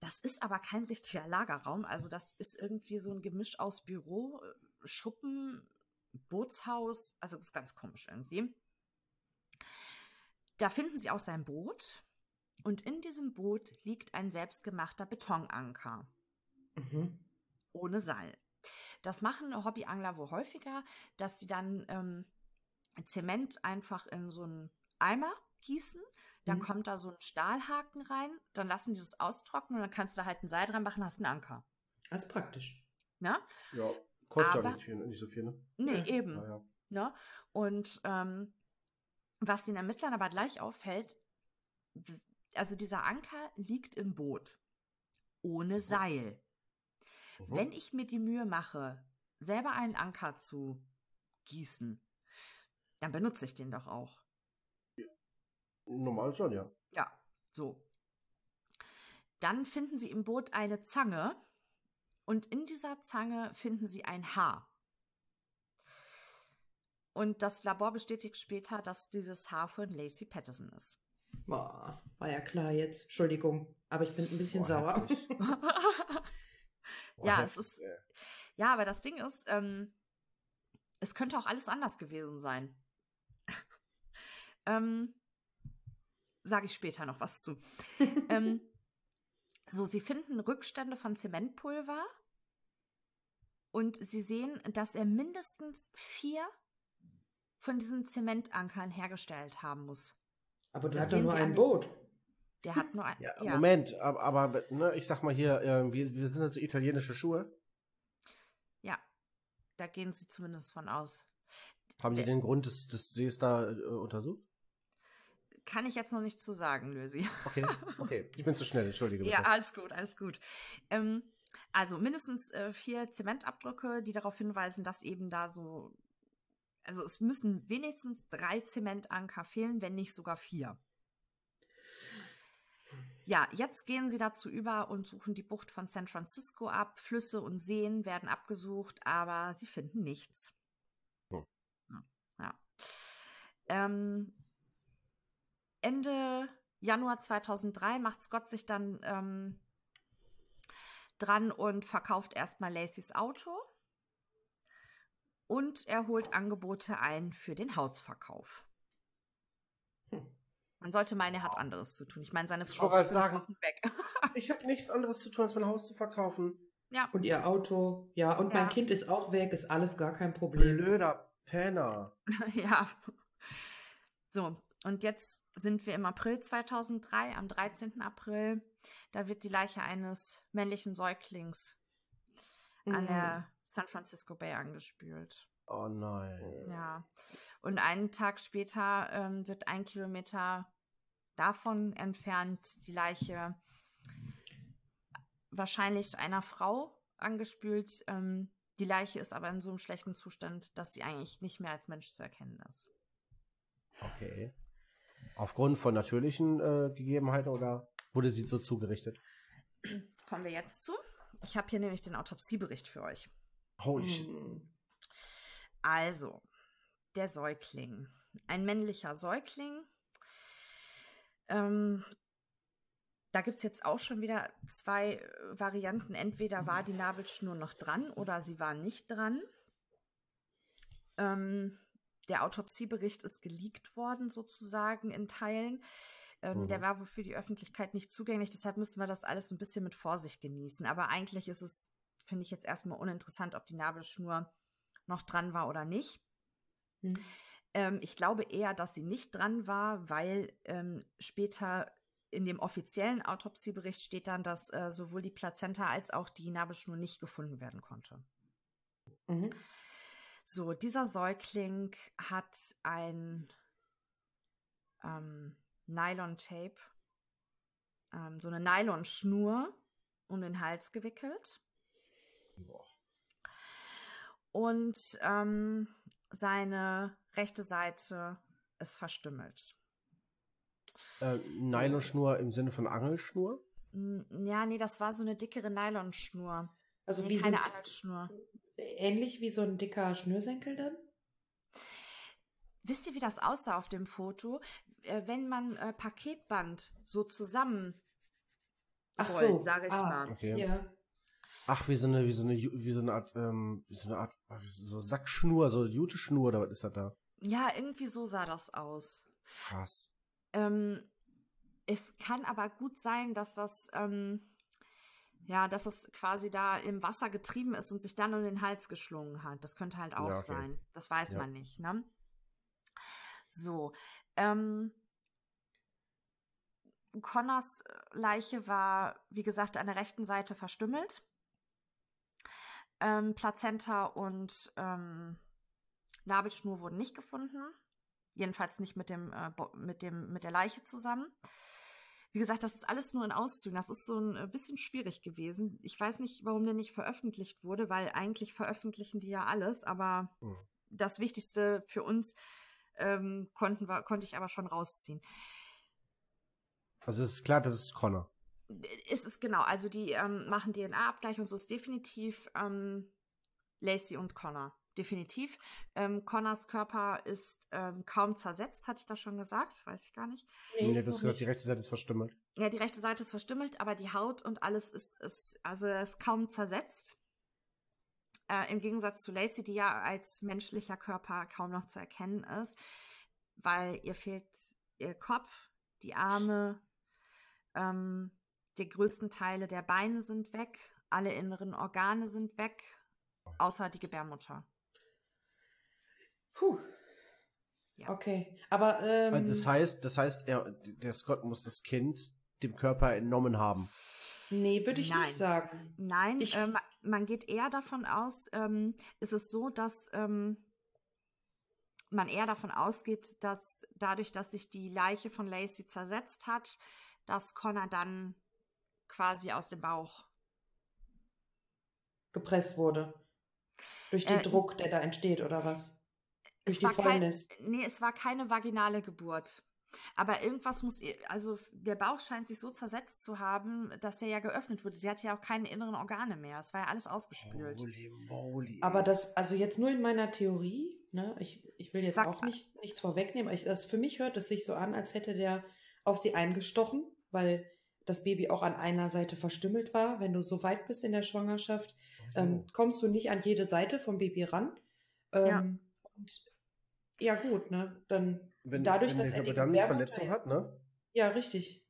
Das ist aber kein richtiger Lagerraum. Also das ist irgendwie so ein Gemisch aus Büro, äh, Schuppen, Bootshaus. Also das ist ganz komisch irgendwie. Da finden sie auch sein Boot. Und in diesem Boot liegt ein selbstgemachter Betonanker Mhm. ohne Seil. Das machen Hobbyangler wohl häufiger, dass sie dann ähm, Zement einfach in so einen Eimer gießen, dann Mhm. kommt da so ein Stahlhaken rein, dann lassen die das austrocknen und dann kannst du da halt ein Seil dran machen, hast einen Anker. Das ist praktisch. Ne? Ja, kostet Aber- ja nicht, viel, nicht so viel, ne? Nee, Ja. eben. Naja. Ne? Und ähm, was den Ermittlern aber gleich auffällt, also dieser Anker liegt im Boot ohne Seil. Mhm. Wenn ich mir die Mühe mache, selber einen Anker zu gießen, dann benutze ich den doch auch. Normal schon, ja. Ja, so. Dann finden sie im Boot eine Zange und in dieser Zange finden sie ein Haar. Und das Labor bestätigt später, dass dieses Haar von Lacey Patterson ist. Boah, war ja klar jetzt. Entschuldigung, aber ich bin ein bisschen Boah, sauer. (laughs) Boah, Ja, es ist-. Ja, aber das Ding ist, ähm, es könnte auch alles anders gewesen sein. (laughs) ähm, Sage ich später noch was zu. (laughs) ähm, so, sie finden Rückstände von Zementpulver und sie sehen, dass er mindestens vier von diesen Zementankern hergestellt haben muss. aber du Das hast doch nur ein Boot. Der hat nur ein. Ja, ja. Moment, aber, aber ne, ich sag mal hier, äh, wir, wir sind jetzt italienische Schuhe. Ja, da gehen sie zumindest von aus. Haben die Der- den Grund des, des Sees da äh, untersucht? Kann ich jetzt noch nicht zu sagen, Lösi. Okay, (laughs) okay. Ich bin zu schnell, entschuldige bitte. Ja, alles gut, alles gut. Ähm, also mindestens äh, vier Zementabdrücke, die darauf hinweisen, dass eben da so, also es müssen wenigstens drei Zementanker fehlen, wenn nicht sogar vier. Ja, jetzt gehen sie dazu über und suchen die Bucht von San Francisco ab. Flüsse und Seen werden abgesucht, aber sie finden nichts. Hm. Ja. Ähm, Ende Januar 2003 macht Scott sich dann ähm, dran und verkauft erstmal Lacys Auto. Und er holt Angebote ein für den Hausverkauf. Hm. Man sollte meinen, er hat anderes zu tun. Ich meine, seine Frau ist sagen- weg. (laughs) Ich habe nichts anderes zu tun, als mein Haus zu verkaufen. ja, Und ihr Auto. Ja, und Ja. mein Kind ist auch weg, ist alles gar kein Problem. Blöder Penner. (laughs) ja. So, und jetzt sind wir im April 2003, am 13. April. Da wird die Leiche eines männlichen Säuglings an Mhm. der San Francisco Bay angespült. Oh nein. Ja. Und einen Tag später ähm, wird ein Kilometer davon entfernt die Leiche wahrscheinlich einer Frau angespült. Ähm, die Leiche ist aber in so einem schlechten Zustand, dass sie eigentlich nicht mehr als Mensch zu erkennen ist. Okay. Aufgrund von natürlichen äh, Gegebenheiten oder wurde sie so zugerichtet? Kommen wir jetzt zu. Ich habe hier nämlich den Autopsiebericht für euch. Holy shit. Hm. Also, der Säugling. Ein männlicher Säugling. Ähm, da gibt es jetzt auch schon wieder zwei äh, Varianten. Entweder war die Nabelschnur noch dran oder sie war nicht dran. Ähm, der Autopsiebericht ist geleakt worden, sozusagen in Teilen. Ähm, Mhm. Der war wohl für die Öffentlichkeit nicht zugänglich, deshalb müssen wir das alles ein bisschen mit Vorsicht genießen. Aber eigentlich ist es, finde ich jetzt erstmal uninteressant, ob die Nabelschnur noch dran war oder nicht. Hm. Ähm, ich glaube eher, dass sie nicht dran war, weil ähm, später in dem offiziellen Autopsiebericht steht dann, dass äh, sowohl die Plazenta als auch die Nabelschnur nicht gefunden werden konnte. Mhm. So, dieser Säugling hat ein ähm, Nylon-Tape, ähm, so eine Nylonschnur um den Hals gewickelt. Boah. Und ähm, seine rechte Seite ist verstümmelt. Äh, Nylonschnur im Sinne von Angelschnur? Ja, nee, das war so eine dickere Nylonschnur. Also nee, wie so keine ein, Angelschnur. ähnlich wie so ein dicker Schnürsenkel dann? Wisst ihr, wie das aussah auf dem Foto? Äh, wenn man äh, Paketband so zusammen Ach rollt, so, sage ich ah, mal. Okay. Ja. Ach, wie so eine, wie so eine, wie so eine Art, ähm, wie so eine Art, so Sackschnur, so Jute-Schnur, oder was ist das da? Ja, irgendwie so sah das aus. Krass. Ähm, es kann aber gut sein, dass das, ähm, ja, dass es quasi da im Wasser getrieben ist und sich dann um den Hals geschlungen hat. Das könnte halt auch Ja, okay. sein. Das weiß Ja. man nicht, ne? So. Ähm, Connors Leiche war, wie gesagt, an der rechten Seite verstümmelt. Ähm, Plazenta und ähm, Nabelschnur wurden nicht gefunden. Jedenfalls nicht mit dem, äh, mit dem, mit der Leiche zusammen. Wie gesagt, das ist alles nur in Auszügen. Das ist so ein äh, bisschen schwierig gewesen. Ich weiß nicht, warum der nicht veröffentlicht wurde, weil eigentlich veröffentlichen die ja alles, aber Hm. das Wichtigste für uns ähm, konnten wir, konnte ich aber schon rausziehen. Also es ist klar, das ist Connor. Es ist genau, also die ähm, machen DNA-Abgleich und so ist definitiv ähm, Lacey und Connor. Definitiv. Ähm, Connors Körper ist ähm, kaum zersetzt, hatte ich das schon gesagt? Weiß ich gar nicht. Nee, du noch hast gesagt, die rechte Seite ist verstümmelt. Ja, die rechte Seite ist verstümmelt, aber die Haut und alles ist, ist also er ist kaum zersetzt. Äh, Im Gegensatz zu Lacey, die ja als menschlicher Körper kaum noch zu erkennen ist, weil ihr fehlt ihr Kopf, die Arme, ähm, die größten Teile der Beine sind weg, alle inneren Organe sind weg, außer die Gebärmutter. Puh. Ja. Okay, aber ähm, Das heißt, das heißt, er, der Scott muss das Kind dem Körper entnommen haben. nee, würde ich Nein. nicht sagen. Nein, Ich- ähm, man geht eher davon aus, ähm, ist es so, dass ähm, man eher davon ausgeht, dass dadurch, dass sich die Leiche von Lacey zersetzt hat, dass Connor dann quasi aus dem Bauch. Gepresst wurde. Durch den Äh, Druck, der da entsteht, oder was? Durch Es die war kein, Fäulnis. nee, es war keine vaginale Geburt. Aber irgendwas muss, ihr- also der Bauch scheint sich so zersetzt zu haben, dass der ja geöffnet wurde. Sie hatte ja auch keine inneren Organe mehr. Es war ja alles ausgespült. Holy moly. Aber das, also jetzt nur in meiner Theorie, ne, ich, ich will jetzt Sag- auch nicht, nichts vorwegnehmen, aber ich, das, für mich hört es sich so an, als hätte der auf sie eingestochen, weil das Baby auch an einer Seite verstümmelt war. Wenn du so weit bist in der Schwangerschaft, ähm, kommst du nicht an jede Seite vom Baby ran. Ähm, Ja. Und ja, gut, ne? Dann wenn, dadurch, wenn dass er die Verletzung hat, ne? ja, richtig.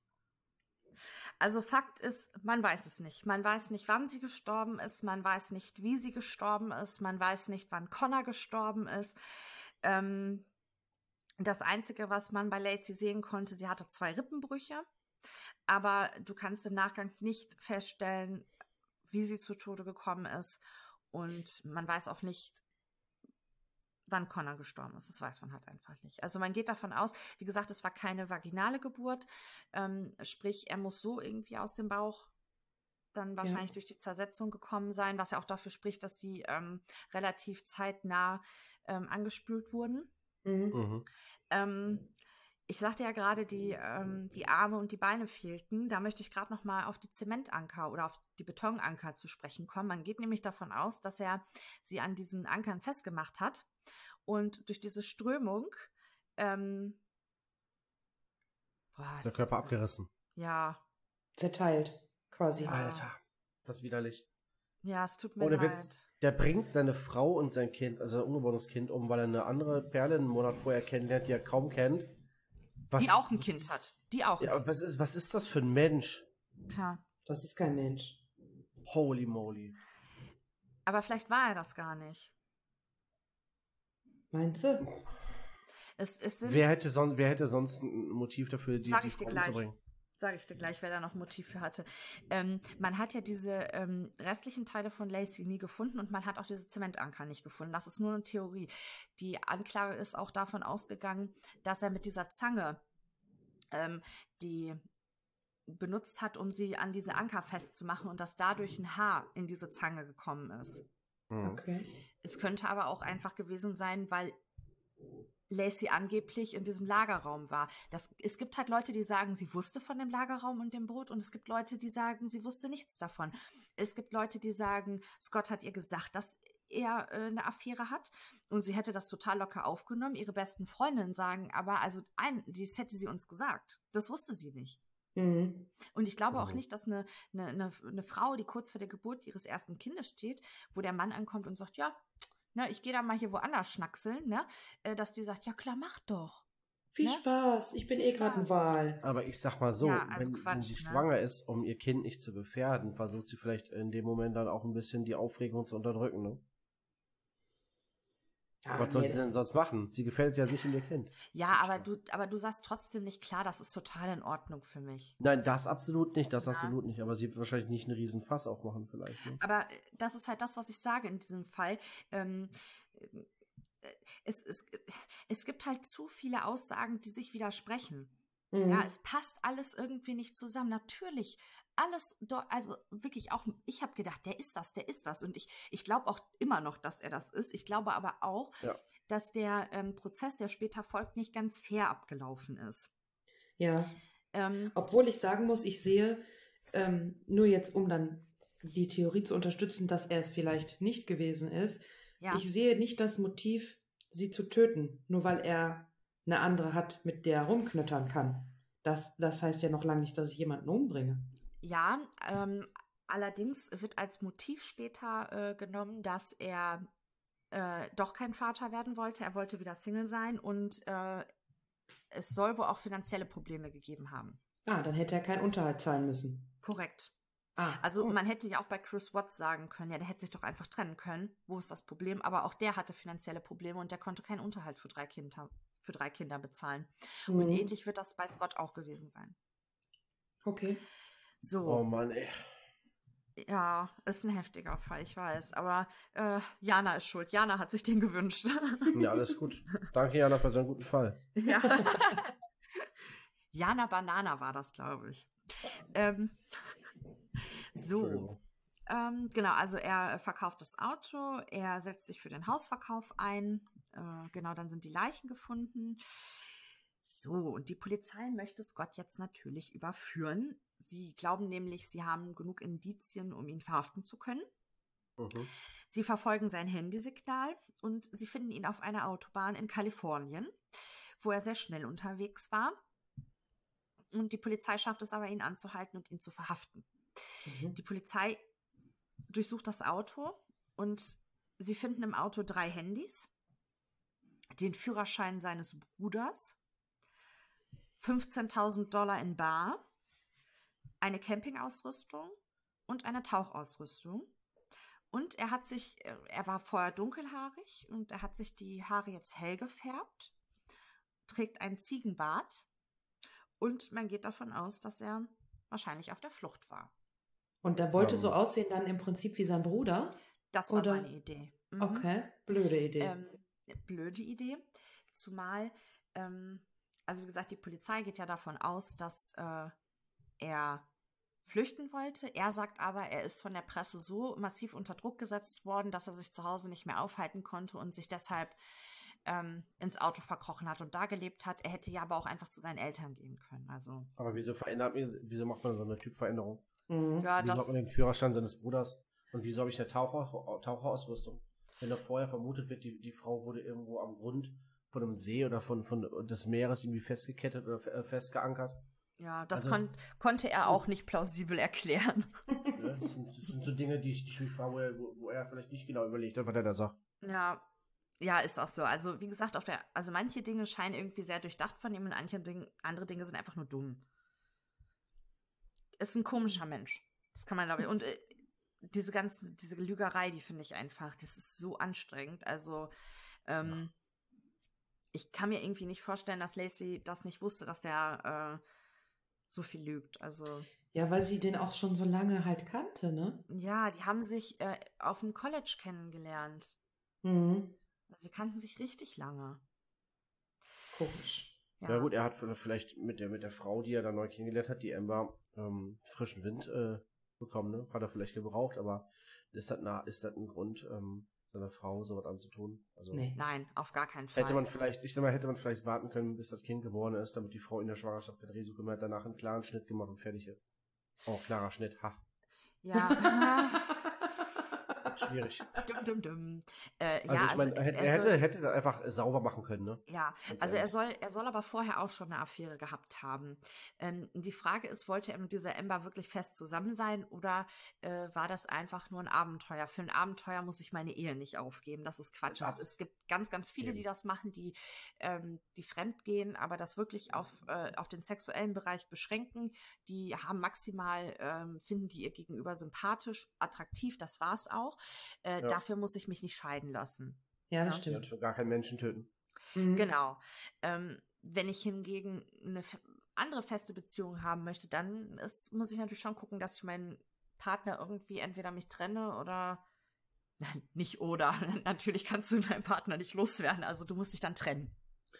Also Fakt ist, man weiß es nicht. Man weiß nicht, wann sie gestorben ist, man weiß nicht, wie sie gestorben ist, man weiß nicht, wann Connor gestorben ist. Ähm, das Einzige, was man bei Lacey sehen konnte, sie hatte zwei Rippenbrüche, aber du kannst im Nachgang nicht feststellen, wie sie zu Tode gekommen ist und man weiß auch nicht, wann Connor gestorben ist. Das weiß man halt einfach nicht. Also man geht davon aus, wie gesagt, es war keine vaginale Geburt, ähm, sprich, er muss so irgendwie aus dem Bauch dann wahrscheinlich durch die Zersetzung gekommen sein, was ja auch dafür spricht, dass die ähm, relativ zeitnah ähm, angespült wurden. Mhm. Mhm. Ähm, ich sagte ja gerade, die, ähm, die Arme und die Beine fehlten. Da möchte ich gerade noch mal auf die Zementanker oder auf die Betonanker zu sprechen kommen. Man geht nämlich davon aus, dass er sie an diesen Ankern festgemacht hat und durch diese Strömung ähm, boah, ist der Körper abgerissen. Ja. Zerteilt, quasi. Ja. Alter, ist das widerlich. Ja, es tut mir Ohne leid. Witz. Der bringt seine Frau und sein Kind, also sein ungeborenes Kind, um, weil er eine andere Perle einen Monat vorher kennenlernt, die er kaum kennt. Was- die auch ein Kind hat. Die auch. Ja, aber was ist, was ist das für ein Mensch? Tja. Das ist kein Mensch. Holy moly. Aber vielleicht war er das gar nicht. Meinst du? Es, es sind, Wer hätte, son wer hätte sonst ein Motiv dafür, die, Sag die ich dir gleich. umzubringen? Sage ich dir gleich, wer da noch Motiv für hatte. Ähm, man hat ja diese ähm, restlichen Teile von Lacey nie gefunden und man hat auch diese Zementanker nicht gefunden. Das ist nur eine Theorie. Die Anklage ist auch davon ausgegangen, dass er mit dieser Zange, ähm, die benutzt hat, um sie an diese Anker festzumachen und dass dadurch ein Haar in diese Zange gekommen ist. Hm. Okay. Es könnte aber auch einfach gewesen sein, weil Lacey angeblich in diesem Lagerraum war. Das, es gibt halt Leute, die sagen, sie wusste von dem Lagerraum und dem Boot und es gibt Leute, die sagen, sie wusste nichts davon. Es gibt Leute, die sagen, Scott hat ihr gesagt, dass er äh, eine Affäre hat und sie hätte das total locker aufgenommen. Ihre besten Freundinnen sagen aber, also ein, das hätte sie uns gesagt. Das wusste sie nicht. Mhm. Und ich glaube auch Mhm. nicht, dass eine, eine, eine, eine Frau, die kurz vor der Geburt ihres ersten Kindes steht, wo der Mann ankommt und sagt, ja, ne, ich gehe da mal hier woanders schnackseln, ne, äh, dass die sagt, ja klar, mach doch. Viel Ne? Spaß. Ich bin Viel eh gerade ein. Wal. Aber ich sag mal so, Ja, also wenn, wenn Quatsch, sie ne? schwanger ist, um ihr Kind nicht zu gefährden, versucht sie vielleicht in dem Moment dann auch ein bisschen die Aufregung zu unterdrücken. Ne? Ja, Was soll nee, sie denn sonst machen? Sie gefährdet ja sich und ihr Kind. Ja, aber du, aber du sagst trotzdem nicht klar, das ist total in Ordnung für mich. Nein, das absolut nicht, das Ja. absolut nicht. Aber sie wird wahrscheinlich nicht einen riesen Fass aufmachen vielleicht. Ne? Aber äh, das ist halt das, was ich sage in diesem Fall. Ähm, äh, es, es, es gibt halt zu viele Aussagen, die sich widersprechen. Mhm. Ja, es passt alles irgendwie nicht zusammen. Natürlich, alles, also wirklich auch, ich habe gedacht, der ist das, der ist das. Und ich, ich glaube auch immer noch, dass er das ist. Ich glaube aber auch, Ja. dass der ähm, Prozess, der später folgt, nicht ganz fair abgelaufen ist. ja. Ähm, Obwohl ich sagen muss, ich sehe, ähm, nur jetzt, um dann die Theorie zu unterstützen, dass er es vielleicht nicht gewesen ist, ja, ich sehe nicht das Motiv, sie zu töten, nur weil er eine andere hat, mit der er rumknüttern kann. Das, das heißt ja noch lange nicht, dass ich jemanden umbringe. Ja ähm, allerdings wird als Motiv später äh, genommen, dass er äh, doch kein Vater werden wollte. Er wollte wieder Single sein und äh, es soll wohl auch finanzielle Probleme gegeben haben. Ah, dann hätte er keinen Unterhalt zahlen müssen. Korrekt. Ah, Also oh. man hätte ja auch bei Chris Watts sagen können, ja, der hätte sich doch einfach trennen können. Wo ist das Problem? Aber auch der hatte finanzielle Probleme und der konnte keinen Unterhalt für drei Kinder, für drei Kinder bezahlen. Und Mhm. ähnlich wird das bei Scott auch gewesen sein. Okay. So, Oh Mann, ey. ja, ist ein heftiger Fall, ich weiß. Aber äh, Jana ist schuld. Jana hat sich den gewünscht. (laughs) Ja, alles gut. Danke, Jana, für so einen guten Fall. ja. (laughs) Jana Banana war das, glaube ich. Ähm, so. Ähm, genau, also er verkauft das Auto, er setzt sich für den Hausverkauf ein. Äh, genau, dann sind die Leichen gefunden. So, und die Polizei möchte Scott jetzt natürlich überführen. Sie glauben nämlich, sie haben genug Indizien, um ihn verhaften zu können. Mhm. Sie verfolgen sein Handysignal und sie finden ihn auf einer Autobahn in Kalifornien, wo er sehr schnell unterwegs war. Und die Polizei schafft es aber, ihn anzuhalten und ihn zu verhaften. Mhm. Die Polizei durchsucht das Auto und sie finden im Auto drei Handys, den Führerschein seines Bruders, 15.000 Dollar in Bar, eine Campingausrüstung und eine Tauchausrüstung. Und er hat sich, äh, er war vorher dunkelhaarig und er hat sich die Haare jetzt hell gefärbt, trägt ein Ziegenbart und man geht davon aus, dass er wahrscheinlich auf der Flucht war. Und der wollte Ähm. so aussehen dann im Prinzip wie sein Bruder. Das war Oder- seine Idee. Mhm. Okay, blöde Idee. Ähm, blöde Idee. Zumal, ähm, also wie gesagt, die Polizei geht ja davon aus, dass äh, er flüchten wollte. Er sagt aber, er ist von der Presse so massiv unter Druck gesetzt worden, dass er sich zu Hause nicht mehr aufhalten konnte und sich deshalb ähm, ins Auto verkrochen hat und da gelebt hat. Er hätte ja aber auch einfach zu seinen Eltern gehen können. Also Aber wieso verändert wieso macht man so eine Typveränderung? Mhm. ja, wieso das hat man den Führerstand seines Bruders? Und wieso habe ich eine Taucher, Taucherausrüstung? Wenn da vorher vermutet wird, die, die Frau wurde irgendwo am Grund von einem See oder von, von des Meeres irgendwie festgekettet oder äh, festgeankert. Ja, das also- kon konnte er auch nicht plausibel erklären. (laughs) Ne? Das, sind, das sind so Dinge, die ich, die ich mich frage, wo er, wo, er vielleicht nicht genau überlegt hat, was er da sagt. Ja, ja, ist auch so. Also, wie gesagt, auf der, also manche Dinge scheinen irgendwie sehr durchdacht von ihm und manche Dinge, andere Dinge sind einfach nur dumm. Ist ein komischer Mensch. Das kann man, glaube ich. Und äh, diese ganze, diese Lügerei, die finde ich einfach, das ist so anstrengend. Also, ähm, ich kann mir irgendwie nicht vorstellen, dass Lacey das nicht wusste, dass der äh, so viel lügt. Also, Ja, weil sie den auch schon so lange halt kannte, ne? ja, die haben sich äh, auf dem College kennengelernt. Mhm. Also, sie kannten sich richtig lange. Komisch. Ja. gut, er hat vielleicht mit der, mit der Frau, die er da neu kennengelernt hat, die Amber, ähm, frischen Wind äh, bekommen, ne? Hat er vielleicht gebraucht, aber ist das, na, ist das ein Grund, ähm, seiner Frau sowas anzutun? Also Nee. Nein, auf gar keinen Fall. hätte man vielleicht, ich sag mal, hätte man vielleicht warten können, bis das Kind geboren ist, damit die Frau in der Schwangerschaft kein Risiko mehr hat, danach einen klaren Schnitt gemacht und fertig ist. Oh, klarer Schnitt, ha. Ja. (laughs) (laughs) Schwierig. dum, dum, dum. Äh, Also ja, ich meine, also er, er er soll- hätte, hätte das einfach sauber machen können, ne? Ja, Ganz also er ehrlich. soll, er soll aber vorher auch schon eine Affäre gehabt haben. Ähm, die Frage ist, wollte er mit dieser Amber wirklich fest zusammen sein oder äh, war das einfach nur ein Abenteuer? Für ein Abenteuer muss ich meine Ehe nicht aufgeben. Das ist Quatsch. Es, es gibt ganz, ganz viele, die das machen, die, ähm, die fremd gehen, aber das wirklich auf, äh, auf den sexuellen Bereich beschränken. Die haben maximal, ähm, finden die ihr Gegenüber sympathisch, attraktiv, das war's auch. Äh, Ja. Dafür muss ich mich nicht scheiden lassen. Ja, das Ja. Er stimmt. hat schon gar keinen Menschen töten. Mhm. Genau. Ähm, wenn ich hingegen eine andere feste Beziehung haben möchte, dann ist, muss ich natürlich schon gucken, dass ich meinen Partner irgendwie entweder mich trenne oder (laughs) Nein, nicht oder. (laughs) Natürlich kannst du deinen Partner nicht loswerden, also du musst dich dann trennen.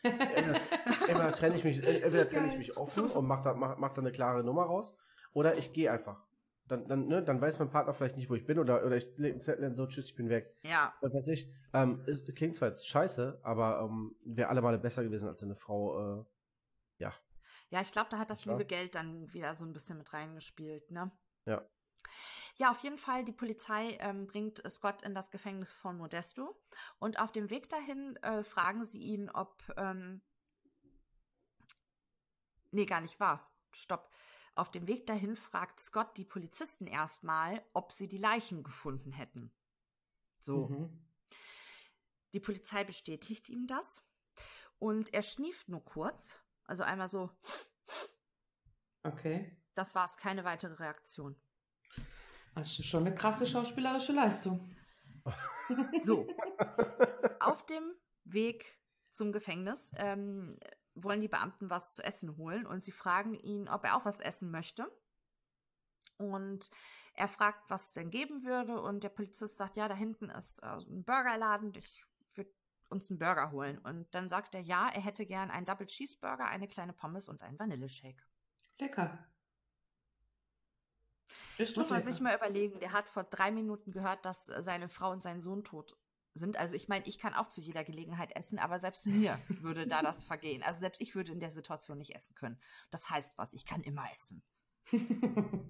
Entweder, entweder trenne ich mich, entweder trenne ich mich offen und mache da, mach, mach da eine klare Nummer raus, oder ich gehe einfach. Dann, dann, ne, dann weiß mein Partner vielleicht nicht, wo ich bin, oder, oder ich lege einen Zettel hin, so, tschüss, ich bin weg. Ja, Was weiß ich. Ähm, es klingt zwar jetzt scheiße, aber ähm, wäre alle Male besser gewesen als eine Frau. Äh, ja. ja, ich glaube, da hat das Klar. liebe Geld dann wieder so ein bisschen mit reingespielt, ne? Ja. Ja, auf jeden Fall, die Polizei ähm, bringt Scott in das Gefängnis von Modesto und auf dem Weg dahin äh, fragen sie ihn, ob. Ähm, nee, gar nicht wahr. Stopp. Auf dem Weg dahin fragt Scott die Polizisten erstmal, ob sie die Leichen gefunden hätten. So. Mhm. Die Polizei bestätigt ihm das und er schnieft nur kurz. Also einmal so, Okay. das war's, keine weitere Reaktion. Das ist schon eine krasse schauspielerische Leistung. So. (laughs) Auf dem Weg zum Gefängnis ähm, wollen die Beamten was zu essen holen und sie fragen ihn, ob er auch was essen möchte. Und er fragt, was es denn geben würde und der Polizist sagt, ja, da hinten ist äh, ein Burgerladen, ich würde uns einen Burger holen. Und dann sagt er, ja, er hätte gern einen Double Cheeseburger, eine kleine Pommes und einen Vanilleshake. Lecker. Ist Muss man lecker. sich mal überlegen, der hat vor drei Minuten gehört, dass seine Frau und sein Sohn tot sind. Also ich meine, ich kann auch zu jeder Gelegenheit essen, aber selbst mir würde da das (laughs) vergehen. Also selbst ich würde in der Situation nicht essen können. Das heißt was, ich kann immer essen.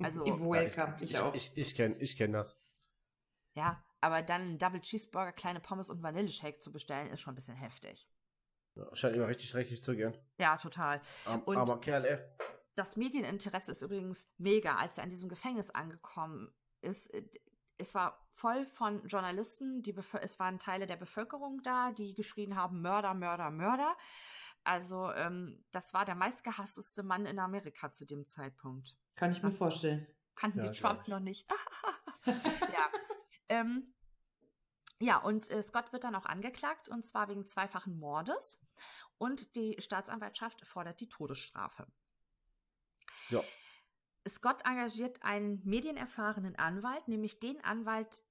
Also- (laughs) welcome. ich, ich, auch. Ich, ich kenne ich kenn das. Ja, aber dann einen Double Cheeseburger, kleine Pommes und Vanilleshake zu bestellen, ist schon ein bisschen heftig. Ja, scheint immer richtig dreckig zu gehen. Ja, total. Arm, Und- armer Kerl, ey. Das Medieninteresse ist übrigens mega, als er an diesem Gefängnis angekommen ist. Es war voll von Journalisten, die es waren Teile der Bevölkerung da, die geschrien haben, Mörder, Mörder, Mörder. Also ähm, das war der meistgehassteste Mann in Amerika zu dem Zeitpunkt. Kann ich mir vorstellen. Kannten Ja, die Trump noch nicht. (laughs) (laughs) ja. Ähm, ja, und äh, Scott wird dann auch angeklagt, und zwar wegen zweifachen Mordes. Und die Staatsanwaltschaft fordert die Todesstrafe. Ja. Scott engagiert einen medienerfahrenen Anwalt, nämlich den Anwalt,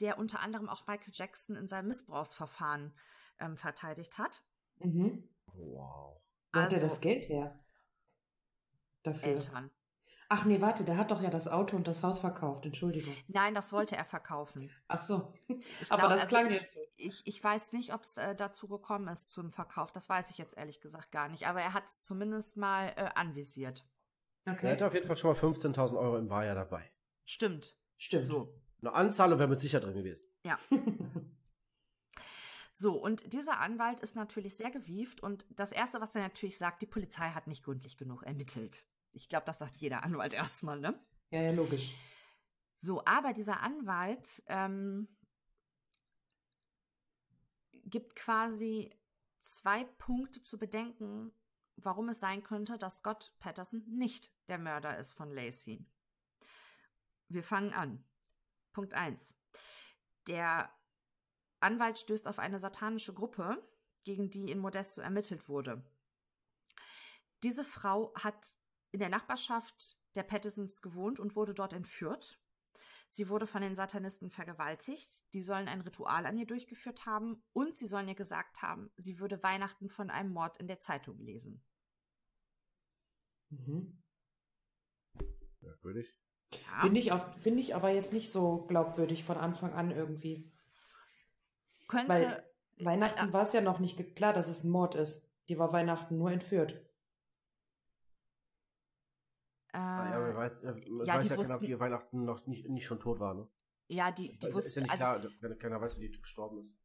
der unter anderem auch Michael Jackson in seinem Missbrauchsverfahren ähm, verteidigt hat. Mhm. Wow. Wo hat er Also- das Geld her? Dafür. Eltern. Ach nee, warte, der hat doch ja das Auto und das Haus verkauft, Entschuldigung. Nein, das wollte er verkaufen. Ach so. Ich Aber glaub- das also klang ich, jetzt so. Ich, ich weiß nicht, ob es äh, dazu gekommen ist zum Verkauf. Das weiß ich jetzt ehrlich gesagt gar nicht. Aber er hat es zumindest mal äh, anvisiert. Er Okay. hätte auf jeden Fall schon mal 15.000 Euro im Barjahr dabei. Stimmt. Stimmt. So. Eine Anzahlung wäre mit sicher drin gewesen. (laughs) So, und dieser Anwalt ist natürlich sehr gewieft und das Erste, was er natürlich sagt, die Polizei hat nicht gründlich genug ermittelt. Ich glaube, das sagt jeder Anwalt (laughs) erstmal, ne? ja, ja, logisch. So, aber dieser Anwalt ähm, gibt quasi zwei Punkte zu bedenken, warum es sein könnte, dass Scott Patterson nicht der Mörder ist von Lacey. Wir fangen an. Punkt 1. Der Anwalt stößt auf eine satanische Gruppe, gegen die in Modesto ermittelt wurde. Diese Frau hat in der Nachbarschaft der Pattersons gewohnt und wurde dort entführt. Sie wurde von den Satanisten vergewaltigt. Die sollen ein Ritual an ihr durchgeführt haben und sie sollen ihr gesagt haben, sie würde Weihnachten von einem Mord in der Zeitung lesen. Mhm. Merkwürdig. Ja. Finde ich, auf- finde ich aber jetzt nicht so glaubwürdig von Anfang an irgendwie. Könnte. Weil Weihnachten äh, war es ja noch nicht klar, dass es ein Mord ist. Die war Weihnachten nur entführt. äh, Ah, man weiß, äh, ja, weiß die ja keiner, ob wussten- die Weihnachten noch nicht, nicht schon tot war, ne? ja, die, die Also, wussten. ist ja nicht also, klar, keiner weiß, wie die gestorben ist.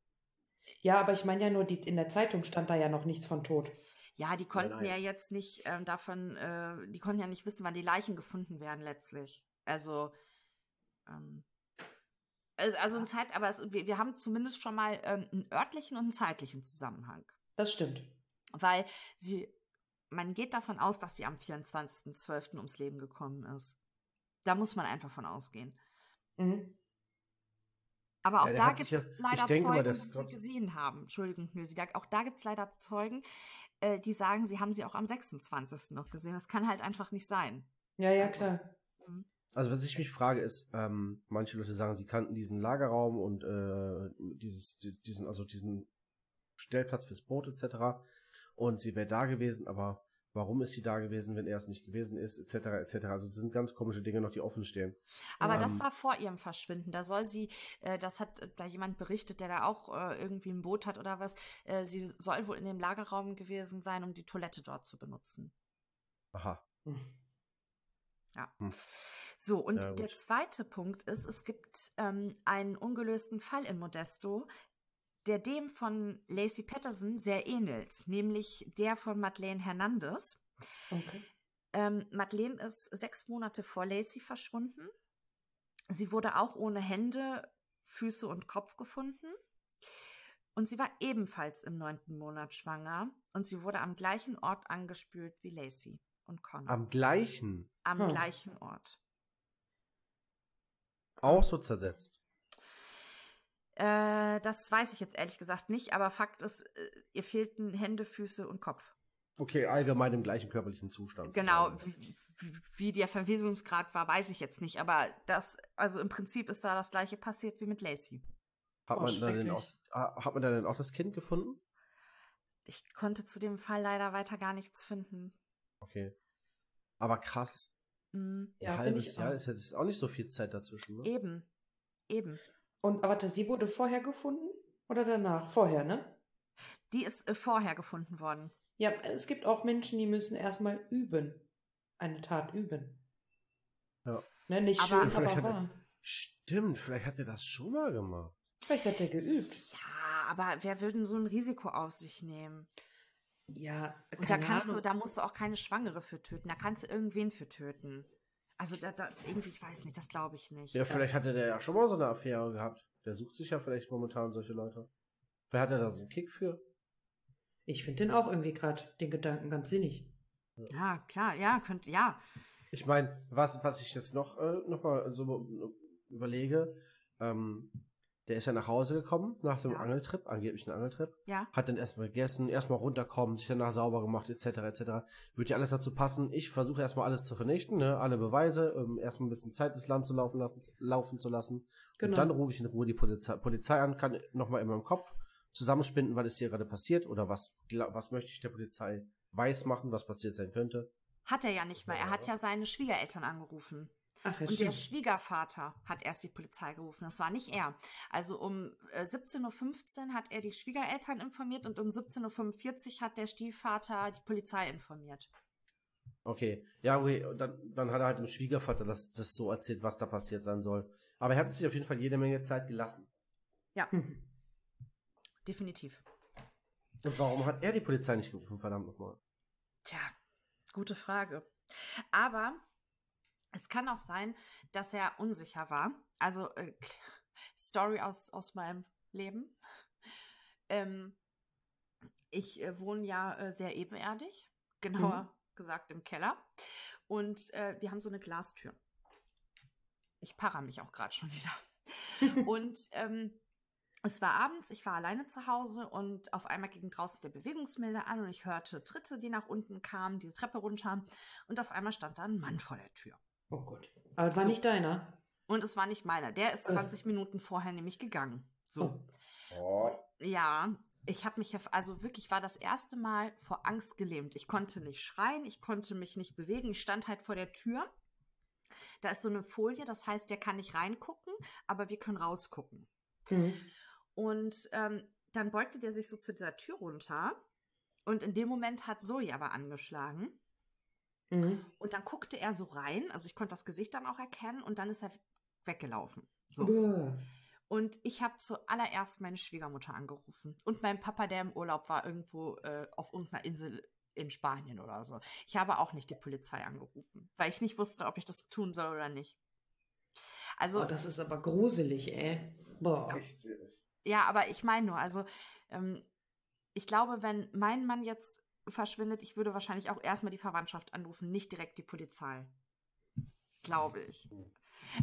Ja, aber ich meine ja nur, die, in der Zeitung stand da ja noch nichts von tot. Ja, die konnten nein. ja jetzt nicht ähm, davon, äh, die konnten ja nicht wissen, wann die Leichen gefunden werden letztlich. Also, ähm, also, also ein Zeit, aber es, wir, wir haben zumindest schon mal ähm, einen örtlichen und einen zeitlichen Zusammenhang. Das stimmt. Weil sie, man geht davon aus, dass sie am 24.12. ums Leben gekommen ist. Da muss man einfach von ausgehen. Mhm. Aber auch der da gibt es ja- leider mal, Zeugen, dass die sie Gott- gesehen haben. Entschuldigung, Nösi, da- auch da gibt es leider Zeugen, äh, die sagen, sie haben sie auch am 26. noch gesehen. Das kann halt einfach nicht sein. Ja, ja, klar. Also was ich mich frage ist, ähm, manche Leute sagen, sie kannten diesen Lagerraum und äh, dieses, dies- diesen, also diesen Stellplatz fürs Boot etc. Und sie wäre da gewesen, aber warum ist sie da gewesen, wenn er es nicht gewesen ist, etc. etc. Also es sind ganz komische Dinge noch, die offen stehen. Aber Ähm, das war vor ihrem Verschwinden. Da soll sie, äh, das hat äh, da jemand berichtet, der da auch äh, irgendwie ein Boot hat oder was. Äh, sie soll wohl in dem Lagerraum gewesen sein, um die Toilette dort zu benutzen. Aha. Mhm. So, und Ja, der zweite Punkt ist, es gibt ähm, einen ungelösten Fall in Modesto, der dem von Lacey Patterson sehr ähnelt, nämlich der von Madeleine Hernandez. Okay. Ähm, Madeleine ist sechs Monate vor Lacey verschwunden. Sie wurde auch ohne Hände, Füße und Kopf gefunden. Und sie war ebenfalls im neunten Monat schwanger und sie wurde am gleichen Ort angespült wie Lacey und Connor. Am gleichen, am Hm. gleichen Ort. auch so zersetzt. Äh, das weiß ich jetzt ehrlich gesagt nicht, aber Fakt ist, äh, ihr fehlten Hände, Füße und Kopf. Okay, allgemein im gleichen körperlichen Zustand. Genau, wie, wie- der Verwesungsgrad war, weiß ich jetzt nicht, aber das, also im Prinzip ist da das gleiche passiert wie mit Lacey. Hat Oh, man, da denn auch, hat man da denn auch das Kind gefunden? Ich konnte zu dem Fall leider weiter gar nichts finden. Okay. Aber krass. Mhm. Ja, Ein halbes ich Jahr auch. ist jetzt auch nicht so viel Zeit dazwischen, ne? Eben, eben. Und warte, sie wurde vorher gefunden oder danach? Vorher, ne? Die ist äh, vorher gefunden worden. Ja, es gibt auch Menschen, die müssen erstmal üben. Eine Tat üben. Ja. Ne, nicht Aber- schön, Vielleicht aber er- wahr. Stimmt, vielleicht hat er das schon mal gemacht. Vielleicht hat er geübt. Ja, aber wer würde denn so ein Risiko auf sich nehmen? Ja, Und da kannst du, Ahnung. da musst du auch keine Schwangere für töten. Da kannst du irgendwen für töten. Also da, da irgendwie, ich weiß nicht, das glaube ich nicht. Ja, vielleicht hatte der ja schon mal so eine Affäre gehabt. Der sucht sich ja vielleicht momentan solche Leute. Vielleicht hat er da so einen Kick für. Ich finde den auch irgendwie gerade, den Gedanken ganz sinnig. Ja, klar, ja, könnte, ja. Ich meine, was, was ich jetzt noch, äh, noch mal so überlege, ähm, der ist ja nach Hause gekommen nach dem Ja. Angeltrip, angeblichen Angeltrip, Ja, hat dann erstmal gegessen, erstmal runterkommen, sich danach sauber gemacht, etc., etc. Würde ja alles dazu passen. Ich versuche erstmal alles zu vernichten, ne? alle Beweise, ähm, erstmal ein bisschen Zeit ins Land zu laufen, lassen, laufen zu lassen. Genau. Und dann rufe ich in Ruhe die Polizei, Polizei an, kann nochmal in meinem Kopf zusammenspinnen, was ist hier gerade passiert oder was, was möchte ich der Polizei weiß machen, was passiert sein könnte. Hat er ja nicht mehr. Er hat ja seine Schwiegereltern angerufen. Ach, ja, Und der. Schwiegervater hat erst die Polizei gerufen. Das war nicht er. Also um äh, 17.15 Uhr hat er die Schwiegereltern informiert und um 17.45 Uhr hat der Stiefvater die Polizei informiert. Okay. Ja, okay. und Dann, dann hat er halt dem Schwiegervater das, das so erzählt, was da passiert sein soll. Aber er hat sich auf jeden Fall jede Menge Zeit gelassen. Hm. Definitiv. Und warum hat er die Polizei nicht gerufen, verdammt nochmal? Tja, gute Frage. Aber es kann auch sein, dass er unsicher war. Also äh, Story aus, aus meinem Leben. Ähm, ich äh, wohne ja äh, sehr ebenerdig, genauer gesagt im Keller. Und äh, wir haben so eine Glastür. Ich parra mich auch gerade schon wieder. (laughs) und ähm, es war abends, ich war alleine zu Hause und auf einmal ging draußen der Bewegungsmelder an und ich hörte Tritte, die nach unten kamen, diese Treppe runter und auf einmal stand da ein Mann vor der Tür. Oh Gott. Aber das war So. nicht deiner. Und es war nicht meiner, der ist Äh. 20 Minuten vorher nämlich gegangen. So. Oh. Oh. Ja, ich habe mich, ja- also wirklich war das erste Mal vor Angst gelähmt. Ich konnte nicht schreien, ich konnte mich nicht bewegen. Ich stand halt vor der Tür. Da ist so eine Folie, das heißt, der kann nicht reingucken, aber wir können rausgucken. Mhm. Und ähm, dann beugte der sich so zu dieser Tür runter. Und in dem Moment hat Zoe aber angeschlagen. Mhm. Und dann guckte er so rein. Also ich konnte das Gesicht dann auch erkennen. Und dann ist er weggelaufen. So. Und ich habe zuallererst meine Schwiegermutter angerufen. Und mein Papa, der im Urlaub war, irgendwo äh, auf irgendeiner Insel in Spanien oder so. Ich habe auch nicht die Polizei angerufen, weil ich nicht wusste, ob ich das tun soll oder nicht. Also, Oh, das ist aber gruselig, ey. Boah. ja, aber ich meine nur, also, ähm, ich glaube, wenn mein Mann jetzt verschwindet, ich würde wahrscheinlich auch erstmal die Verwandtschaft anrufen, nicht direkt die Polizei. Glaube ich.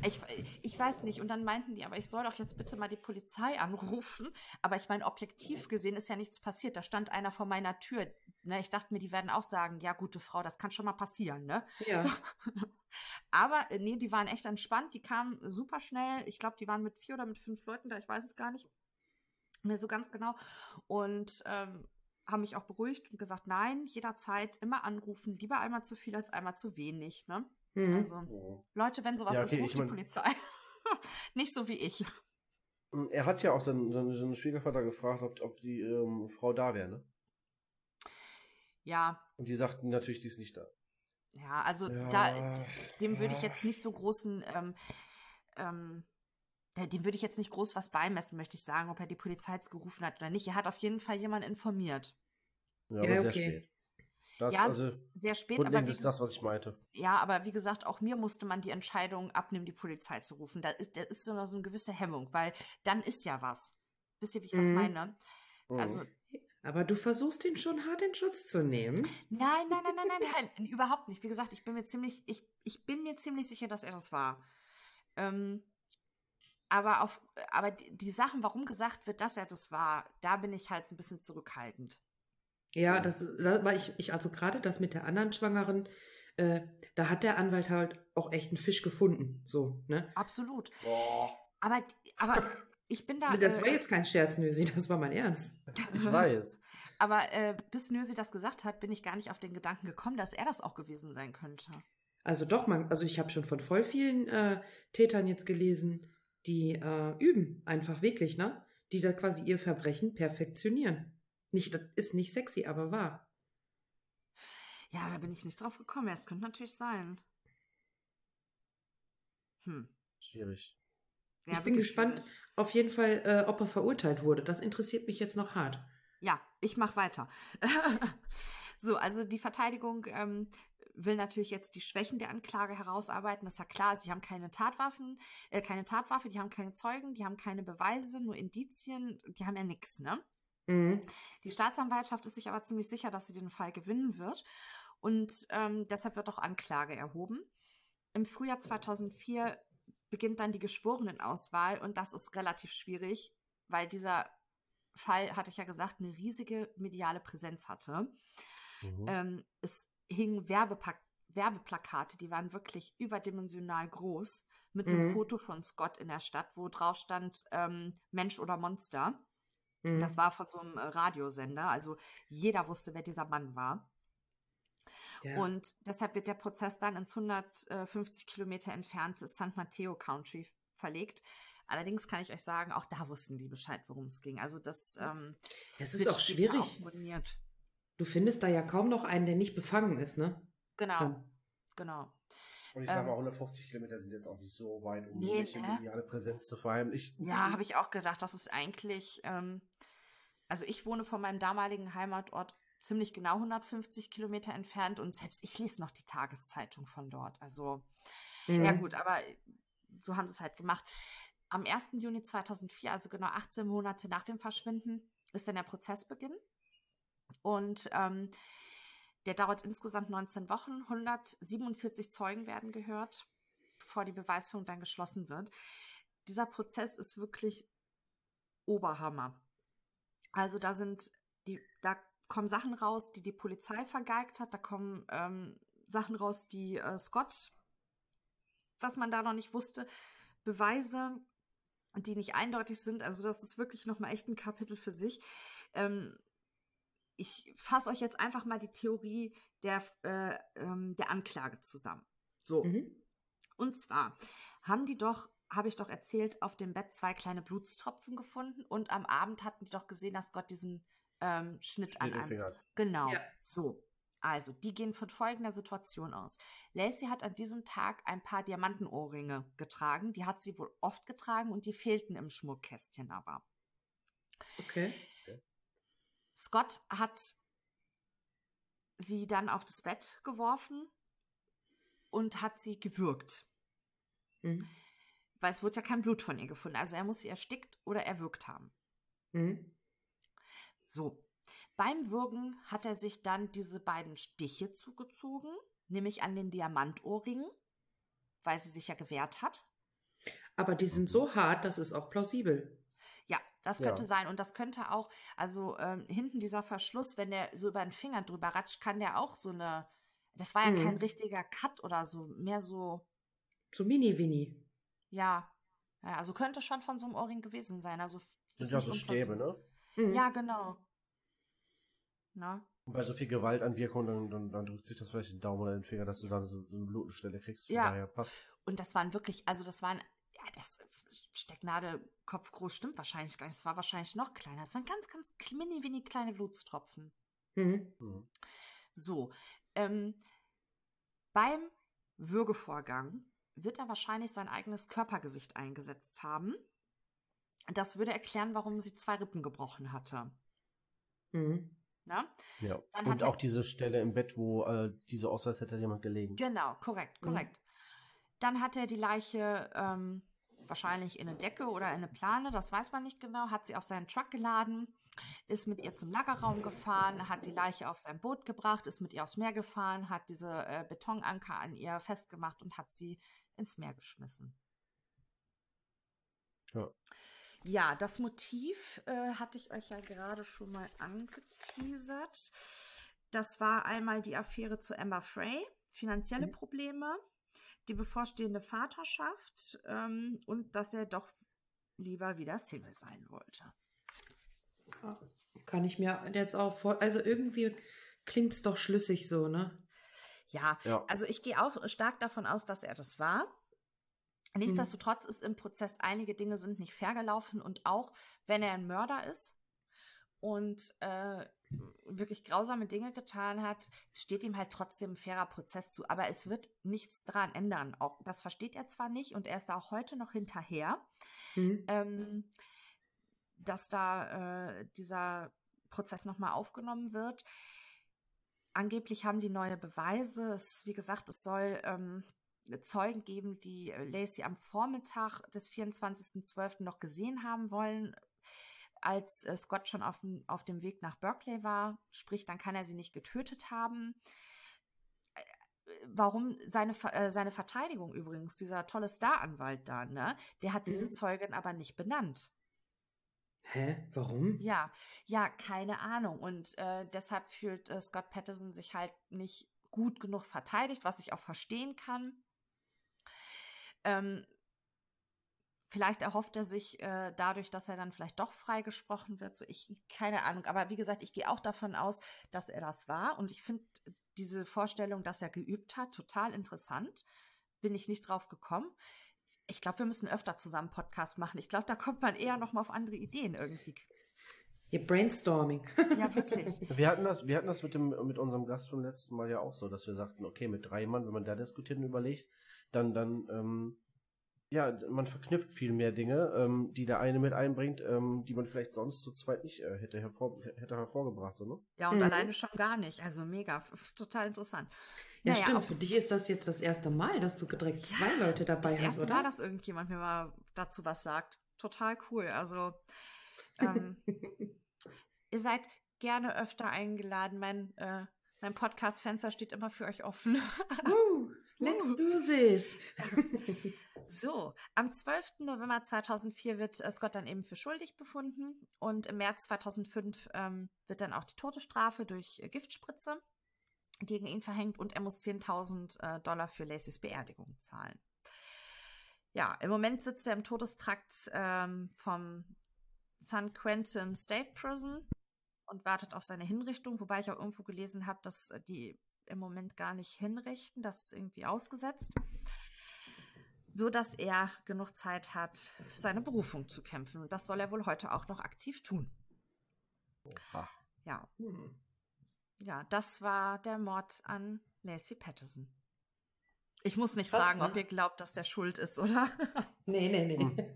Ich, ich weiß nicht. Und dann meinten die, aber ich soll doch jetzt bitte mal die Polizei anrufen. Aber ich meine, objektiv gesehen ist ja nichts passiert. Da stand einer vor meiner Tür. Ne, ich dachte mir, die werden auch sagen, ja, gute Frau, das kann schon mal passieren, ne? Ja. (laughs) Aber äh, nee, die waren echt entspannt. Die kamen super schnell. Ich glaube, die waren mit vier oder mit fünf Leuten da. Ich weiß es gar nicht mehr so ganz genau. Und ähm, haben mich auch beruhigt und gesagt, nein, jederzeit immer anrufen. Lieber einmal zu viel als einmal zu wenig, ne? Mhm. Also, Oh. Leute, wenn sowas Ja, okay, ist, ruft ich die mein- Polizei. (laughs) Nicht so wie ich. Er hat ja auch seinen, seinen, seinen Schwiegervater gefragt, ob, ob die ähm, Frau da wäre, ne? Ja, Und die sagten natürlich, die ist nicht da. ja, also Ja, da, dem würde ich jetzt nicht so großen, ähm, ähm, äh, dem würde ich jetzt nicht groß was beimessen, möchte ich sagen, ob er die Polizei jetzt gerufen hat oder nicht. Er hat auf jeden Fall jemanden informiert. Ja, Ja, aber sehr okay. spät. Das, Ja, also, Sehr spät, aber grundlegend wie, ist das, was ich meinte. ja, aber wie gesagt, auch mir musste man die Entscheidung abnehmen, die Polizei zu rufen. Da ist, da ist so eine, so eine gewisse Hemmung, weil dann ist ja was. Wisst ihr, wie ich das Mhm. meine? Mhm. Also, Aber du versuchst ihn schon hart in Schutz zu nehmen. Nein, nein, nein, nein, nein, nein, (laughs) überhaupt nicht. Wie gesagt, ich bin mir ziemlich, ich, ich bin mir ziemlich sicher, dass er das war. Ähm, aber auf, aber die, die Sachen, warum gesagt wird, dass er das war, da bin ich halt ein bisschen zurückhaltend. Ja, das, da war ich, ich, also gerade das mit der anderen Schwangeren, äh, da hat der Anwalt halt auch echt einen Fisch gefunden. So, ne? Absolut. Boah, Aber, aber ich bin da. (laughs) Das äh, war jetzt kein Scherz, Nösi, das war mein Ernst. ich weiß. (laughs) Aber äh, bis Nösi das gesagt hat, bin ich gar nicht auf den Gedanken gekommen, dass er das auch gewesen sein könnte. Also doch, man, also ich habe schon von voll vielen äh, Tätern jetzt gelesen, die äh, üben, einfach wirklich, ne? Die da quasi ihr Verbrechen perfektionieren. Nicht, das ist nicht sexy, aber wahr. Ja, da bin ich nicht drauf gekommen. Es könnte natürlich sein. Hm. Schwierig. Ja, ich bin gespannt, schwierig. auf jeden Fall, äh, ob er verurteilt wurde. Das interessiert mich jetzt noch hart. Ja, ich mache weiter. (laughs) so, also die Verteidigung ähm, will natürlich jetzt die Schwächen der Anklage herausarbeiten. Das ist ja klar, sie haben keine Tatwaffen, äh, keine Tatwaffe, die haben keine Zeugen, die haben keine Beweise, nur Indizien, die haben ja nichts, ne? Mhm. Die Staatsanwaltschaft ist sich aber ziemlich sicher, dass sie den Fall gewinnen wird. Und ähm, deshalb wird auch Anklage erhoben. Im Frühjahr 2004 beginnt dann die Geschworenenauswahl und das ist relativ schwierig, weil dieser Fall, hatte ich ja gesagt, eine riesige mediale Präsenz hatte. Mhm. Ähm, es hingen Werbepa Werbeplakate, die waren wirklich überdimensional groß, mit einem Mhm. Foto von Scott in der Stadt, wo drauf stand ähm, Mensch oder Monster. Mhm. Das war von so einem äh, Radiosender, also jeder wusste, wer dieser Mann war. Ja. Und deshalb wird der Prozess dann ins 150 Kilometer entfernte San Mateo Country verlegt. Allerdings kann ich euch sagen, auch da wussten die Bescheid, worum es ging. Also das, ähm, das ist auch schwierig. Auch du findest da ja kaum noch einen, der nicht befangen ist, ne? Genau, dann. genau. Und ich sage mal, 150 ähm, Kilometer sind jetzt auch nicht so weit, um nee, eine ne? mediale Präsenz zu verheimlichen. Ja, habe ich auch gedacht. Das ist eigentlich, ähm, also ich wohne von meinem damaligen Heimatort ziemlich genau 150 Kilometer entfernt und selbst ich lese noch die Tageszeitung von dort. Also, mhm. ja gut, aber so haben sie es halt gemacht. Am 1. Juni 2004, also genau 18 Monate nach dem Verschwinden, ist dann der Prozessbeginn. Und ähm, der dauert insgesamt 19 Wochen. 147 Zeugen werden gehört, bevor die Beweisführung dann geschlossen wird. Dieser Prozess ist wirklich Oberhammer. Also da sind die, da kommen Sachen raus, die die Polizei vergeigt hat. Da kommen ähm, Sachen raus, die äh, Scott, was man da noch nicht wusste, Beweise, die nicht eindeutig sind. Also das ist wirklich nochmal echt ein Kapitel für sich. Ähm, ich fasse euch jetzt einfach mal die Theorie der, äh, ähm, der Anklage zusammen. So. Mhm. Und zwar haben die doch, habe ich doch erzählt, auf dem Bett zwei kleine Blutstropfen gefunden und am Abend hatten die doch gesehen, dass Gott diesen ähm, Schnitt, Schnitt an einem. Genau. Ja. So. Also, die gehen von folgender Situation aus. Lacey hat an diesem Tag ein paar Diamantenohrringe getragen. Die hat sie wohl oft getragen und die fehlten im Schmuckkästchen aber. Okay. Scott hat sie dann auf das Bett geworfen und hat sie gewürgt. Mhm. Weil es wird ja kein Blut von ihr gefunden. Also er muss sie erstickt oder erwürgt haben. Mhm. So. Beim Würgen hat er sich dann diese beiden Stiche zugezogen, nämlich an den Diamantohrringen, weil sie sich ja gewehrt hat. Aber die sind so hart, das ist auch plausibel. Ja, das könnte ja. sein. Und das könnte auch, also ähm, hinten dieser Verschluss, wenn der so über den Finger drüber ratscht, kann der auch so eine. Das war ja mhm. kein richtiger Cut oder so, mehr so. So mini-winnie. Ja. ja. Also könnte schon von so einem Ohrring gewesen sein. Also das sind ja so Stäbe, ne? Mhm. Ja, genau. Na? Und bei so viel Gewaltanwirkung, dann, dann, dann drückt sich das vielleicht den Daumen oder den Finger, dass du dann so eine Blutenstelle kriegst. ja. Daher passt. Und das waren wirklich, also das waren, ja, das Stecknadel Kopf groß stimmt wahrscheinlich gar nicht. Es war wahrscheinlich noch kleiner. Es waren ganz, ganz mini, mini kleine Blutstropfen. Mhm. Mhm. So. Ähm, beim Würgevorgang wird er wahrscheinlich sein eigenes Körpergewicht eingesetzt haben. Das würde erklären, warum sie zwei Rippen gebrochen hatte. Mhm. Na? Ja. Dann und auch diese Stelle im Bett, wo äh, diese aussah, als hätte jemand gelegen. Genau, korrekt, mhm. korrekt. Mhm. Dann hat er die Leiche ähm, wahrscheinlich in eine Decke oder in eine Plane, das weiß man nicht genau, hat sie auf seinen Truck geladen, ist mit ihr zum Lagerraum gefahren, hat die Leiche auf sein Boot gebracht, ist mit ihr aufs Meer gefahren, hat diese äh, Betonanker an ihr festgemacht und hat sie ins Meer geschmissen. Ja. Ja, das Motiv äh, hatte ich euch ja gerade schon mal angeteasert. Das war einmal die Affäre zu Emma Frey, finanzielle mhm. Probleme, die bevorstehende Vaterschaft ähm, und dass er doch lieber wieder Single sein wollte. Kann ich mir jetzt auch vor, also irgendwie klingt es doch schlüssig so, ne? Ja, ja, also ich gehe auch stark davon aus, dass er das war. Mhm. Nichtsdestotrotz ist im Prozess einige Dinge sind nicht fair gelaufen und auch wenn er ein Mörder ist und äh, wirklich grausame Dinge getan hat, steht ihm halt trotzdem ein fairer Prozess zu. Aber es wird nichts dran ändern. Auch das versteht er zwar nicht und er ist da auch heute noch hinterher, mhm. ähm, dass da äh, dieser Prozess nochmal aufgenommen wird. Angeblich haben die neue Beweise. Es, wie gesagt, es soll ähm, Zeugen geben, die äh, Lacey am Vormittag des 24.12. noch gesehen haben wollen, als äh, Scott schon auf, auf dem Weg nach Berkeley war. Sprich, dann kann er sie nicht getötet haben. Äh, warum seine, seine Verteidigung übrigens, dieser tolle Star-Anwalt da, ne, der hat diese mhm. Zeugin aber nicht benannt. Hä? Warum? Ja, ja, keine Ahnung. Und äh, deshalb fühlt äh, Scott Patterson sich halt nicht gut genug verteidigt, was ich auch verstehen kann. Ähm, vielleicht erhofft er sich äh, dadurch, dass er dann vielleicht doch freigesprochen wird. So, ich, keine Ahnung. Aber wie gesagt, ich gehe auch davon aus, dass er das war. Und ich finde diese Vorstellung, dass er geübt hat, total interessant. Bin ich nicht drauf gekommen. Ich glaube, wir müssen öfter zusammen Podcast machen. Ich glaube, da kommt man eher noch mal auf andere Ideen irgendwie. Ihr Brainstorming. Ja, wirklich. (laughs) Wir hatten das, wir hatten das mit dem, mit unserem Gast vom letzten Mal ja auch so, dass wir sagten, okay, mit drei Mann, wenn man da diskutiert und überlegt, dann, dann, ähm, ja, man verknüpft viel mehr Dinge, ähm, die der eine mit einbringt, ähm, die man vielleicht sonst zu zweit nicht äh, hätte, hervor, hätte hervorgebracht, so, ne? Ja, und Mhm. alleine schon gar nicht. Also mega, total interessant. Ja, Naja, stimmt. Für dich ist das jetzt das erste Mal, dass du direkt zwei Leute dabei das hast, erste oder? Mal, dass irgendjemand mir mal dazu was sagt. Total cool. Also, ähm, (laughs) ihr seid gerne öfter eingeladen. Mein, äh, mein Podcast-Fenster steht immer für euch offen. Woo, (laughs) let's do this. (laughs) So, am 12. November 2004 wird äh, Scott dann eben für schuldig befunden und im März 2005 ähm, wird dann auch die Todesstrafe durch äh, Giftspritze gegen ihn verhängt und er muss 10.000 äh, Dollar für Lacys Beerdigung zahlen. Ja, im Moment sitzt er im Todestrakt ähm, vom San Quentin State Prison und wartet auf seine Hinrichtung, wobei ich auch irgendwo gelesen habe, dass äh, die im Moment gar nicht hinrichten, das ist irgendwie ausgesetzt so dass er genug Zeit hat, für seine Berufung zu kämpfen. Und das soll er wohl heute auch noch aktiv tun. Oha. Ja, Hm. ja, das war der Mord an Lacey Patterson. Ich muss nicht Krass, fragen, ne? ob ihr glaubt, dass der schuld ist, oder? (laughs) Nee, nee, nee.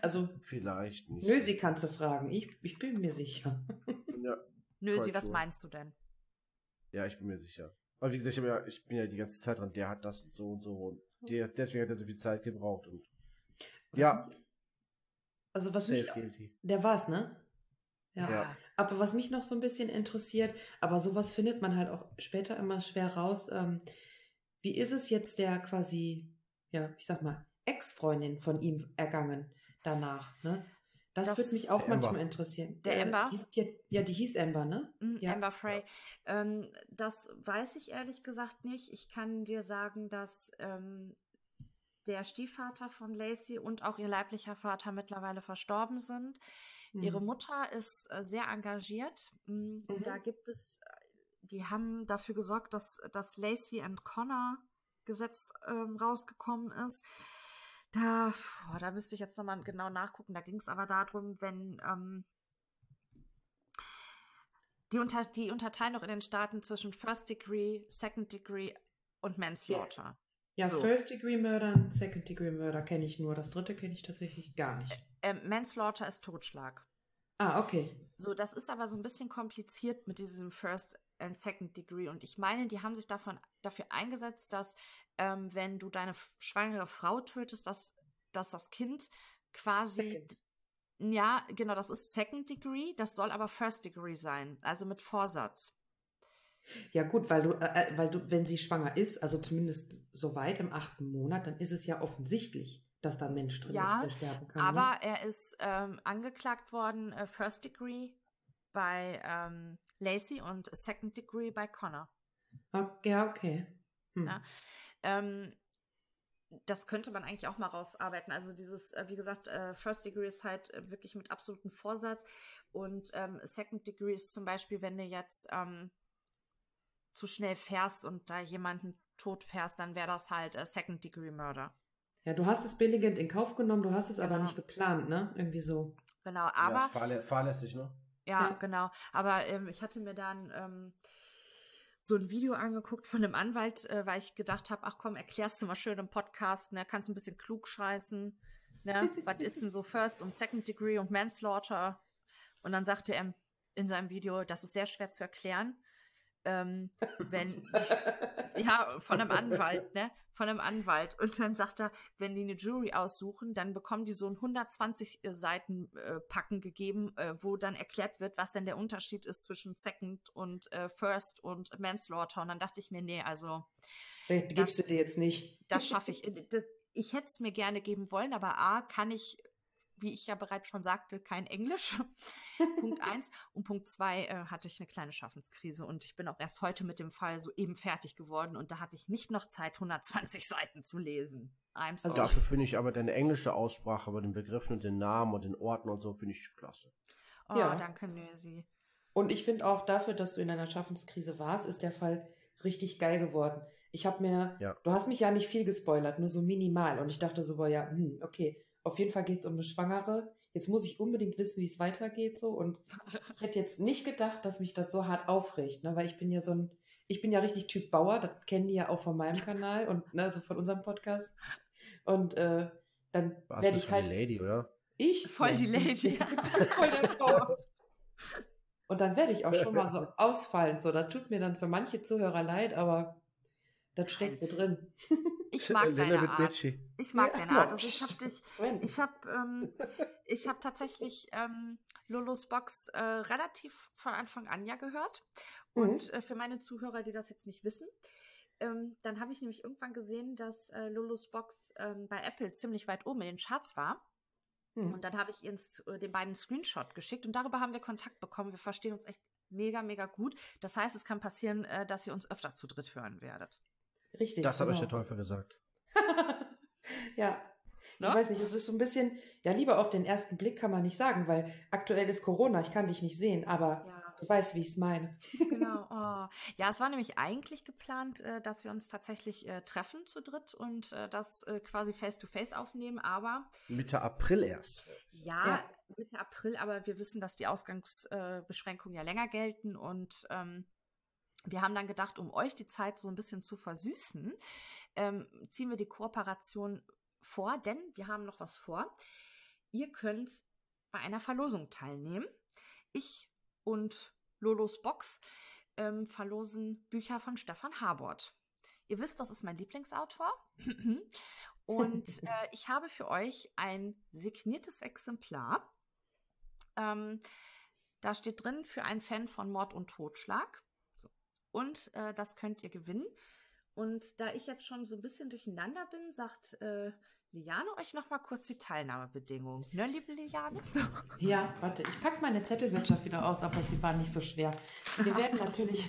Also, Vielleicht nicht. nö, sie kannst du fragen. Ich, ich bin mir sicher. Ja, Nösi, Quite was sure. meinst du denn? ja, ich bin mir sicher. Aber wie gesagt, ich, ja, ich bin ja die ganze Zeit dran, der hat das und so und so und der, deswegen hat er so viel Zeit gebraucht und ja, Also, was mich. Der war's, ne? Ja. Ja. Aber was mich noch so ein bisschen interessiert, aber sowas findet man halt auch später immer schwer raus. Ähm, wie ist es jetzt der quasi, ja, ich sag mal, Ex-Freundin von ihm ergangen danach, ne? Das, Das- würde mich auch Amber. manchmal interessieren. Der Amber? Hieß, ja, ja, die hieß Amber, ne? Mm, Ja. Amber Frey. Ähm, das weiß ich ehrlich gesagt nicht. Ich kann dir sagen, dass ähm, der Stiefvater von Lacey und auch ihr leiblicher Vater mittlerweile verstorben sind. Ihre Mhm. Mutter ist äh, sehr engagiert. Mm, Mhm. Da gibt es, die haben dafür gesorgt, dass das Lacey and Connor Gesetz ähm, rausgekommen ist. Da, boah, da müsste ich jetzt nochmal genau nachgucken. Da ging es aber darum, wenn ähm, die, unter, die unterteilen auch in den Staaten zwischen First Degree, Second Degree und Manslaughter. Ja, So. First Degree Murder und Second Degree Murder kenne ich nur. Das dritte kenne ich tatsächlich gar nicht. Ähm, Manslaughter ist Totschlag. Ah, okay. So, das ist aber so ein bisschen kompliziert mit diesem First and Second Degree. Und ich meine, die haben sich davon, dafür eingesetzt, dass ähm, wenn du deine schwangere Frau tötest, dass, dass das Kind quasi. Second. Ja, genau, das ist Second Degree, das soll aber First Degree sein, also mit Vorsatz. Ja, gut, weil du, äh, äh, weil du, wenn sie schwanger ist, also zumindest soweit im achten Monat, dann ist es ja offensichtlich, dass da ein Mensch drin Ja, ist, der sterben kann. Aber ne? er ist ähm, angeklagt worden, äh, First Degree bei ähm, Lacey und Second Degree bei Connor. Ja, okay. Hm. Ja. Ähm, das könnte man eigentlich auch mal rausarbeiten. Also dieses, äh, wie gesagt, äh, First Degree ist halt äh, wirklich mit absolutem Vorsatz und ähm, Second Degree ist zum Beispiel, wenn du jetzt ähm, zu schnell fährst und da jemanden tot fährst, dann wäre das halt äh, Second Degree Murder. Ja, du hast es billigend in Kauf genommen, du hast es aber Genau. nicht geplant, ne? Irgendwie so. Genau, ja, aber fahrlä fahrlässig, ne? Ja, Ja. genau. Aber ähm, ich hatte mir dann ähm, so ein Video angeguckt von einem Anwalt, äh, weil ich gedacht habe, ach komm, erklärst du mal schön im Podcast, ne, kannst ein bisschen klug scheißen, ne, was ist denn so First und Second Degree und Manslaughter? Und dann sagte er in seinem Video, das ist sehr schwer zu erklären, ähm, wenn (laughs) ja, von einem Anwalt, ne? Von einem Anwalt. Und dann sagt er, wenn die eine Jury aussuchen, dann bekommen die so ein 120 Seiten äh, Packen gegeben, äh, wo dann erklärt wird, was denn der Unterschied ist zwischen Second und äh, First und Manslaughter. Und dann dachte ich mir, nee, also Das gibst du dir jetzt nicht. das schaffe ich. Äh, das- Ich hätte es mir gerne geben wollen, aber A, kann ich, wie ich ja bereits schon sagte, kein Englisch. (laughs) Punkt (laughs) eins. Und Punkt zwei äh, hatte ich eine kleine Schaffenskrise und ich bin auch erst heute mit dem Fall so eben fertig geworden und da hatte ich nicht noch Zeit, 120 (laughs) Seiten zu lesen. I'm Also sorry. Dafür finde ich aber deine englische Aussprache bei den Begriffen und den Namen und den Orten und so finde ich klasse. oh, ja. danke, Nösi. Und ich finde auch dafür, dass du in einer Schaffenskrise warst, ist der Fall richtig geil geworden. Ich habe mir, Ja. du hast mich ja nicht viel gespoilert, nur so minimal. Und ich dachte so, boah, ja, hm, okay, auf jeden Fall geht es um eine Schwangere. Jetzt muss ich unbedingt wissen, wie es weitergeht so. Und ich hätte jetzt nicht gedacht, dass mich das so hart aufregt, ne? weil ich bin ja so ein, ich bin ja richtig Typ Bauer, das kennen die ja auch von meinem Kanal und ne, so von unserem Podcast. Und äh, dann werde ich halt, die Lady, oder? ich Voll die Lady. (laughs) Voll der Bauer. Und dann werde ich auch schon mal so ausfallen. So, das tut mir dann für manche Zuhörer leid, aber das steckt so drin. Ich mag Lena deine Art. Bitchy. Ich mag Ja, deine Art. (laughs) Also ich habe dich, Sven. ich habe, ähm, ich habe tatsächlich ähm, Lolos Box äh, relativ von Anfang an ja gehört. Mhm. Und äh, für meine Zuhörer, die das jetzt nicht wissen, ähm, dann habe ich nämlich irgendwann gesehen, dass äh, Lolos Box ähm, bei Apple ziemlich weit oben in den Charts war. Hm. Und dann habe ich s- äh, den beiden Screenshot geschickt und darüber haben wir Kontakt bekommen. Wir verstehen uns echt mega, mega gut. Das heißt, es kann passieren, äh, dass ihr uns öfter zu dritt hören werdet. Richtig. Das hat euch der genau. Teufel gesagt. (laughs) ja. Ne? Ich weiß nicht, es ist so ein bisschen, ja, lieber auf den ersten Blick kann man nicht sagen, weil aktuell ist Corona, ich kann dich nicht sehen, aber Ja, du weißt, wie ich es meine. (laughs) genau. (laughs) Oh. Ja, es war nämlich eigentlich geplant, äh, dass wir uns tatsächlich äh, treffen zu dritt und äh, das quasi face-to-face aufnehmen, aber Mitte April erst. ja, Ja. Mitte April, aber wir wissen, dass die Ausgangsbeschränkungen Beschränkungen ja länger gelten und ähm, wir haben dann gedacht, um euch die Zeit so ein bisschen zu versüßen, ähm, ziehen wir die Kooperation vor, denn wir haben noch was vor. Ihr könnt bei einer Verlosung teilnehmen. Ich und Lolos Box ähm, verlosen Bücher von Stefan Habort. Ihr wisst, das ist mein Lieblingsautor. (laughs) Und äh, ich habe für euch ein signiertes Exemplar. Ähm, da steht drin für einen Fan von Mord und Totschlag. Und äh, das könnt ihr gewinnen. Und da ich jetzt schon so ein bisschen durcheinander bin, sagt äh, Liane euch noch mal kurz die Teilnahmebedingungen. Ne, liebe Liane? (laughs) Ja, warte, ich packe meine Zettelwirtschaft wieder aus, aber sie war nicht so schwer. Wir (laughs) werden natürlich,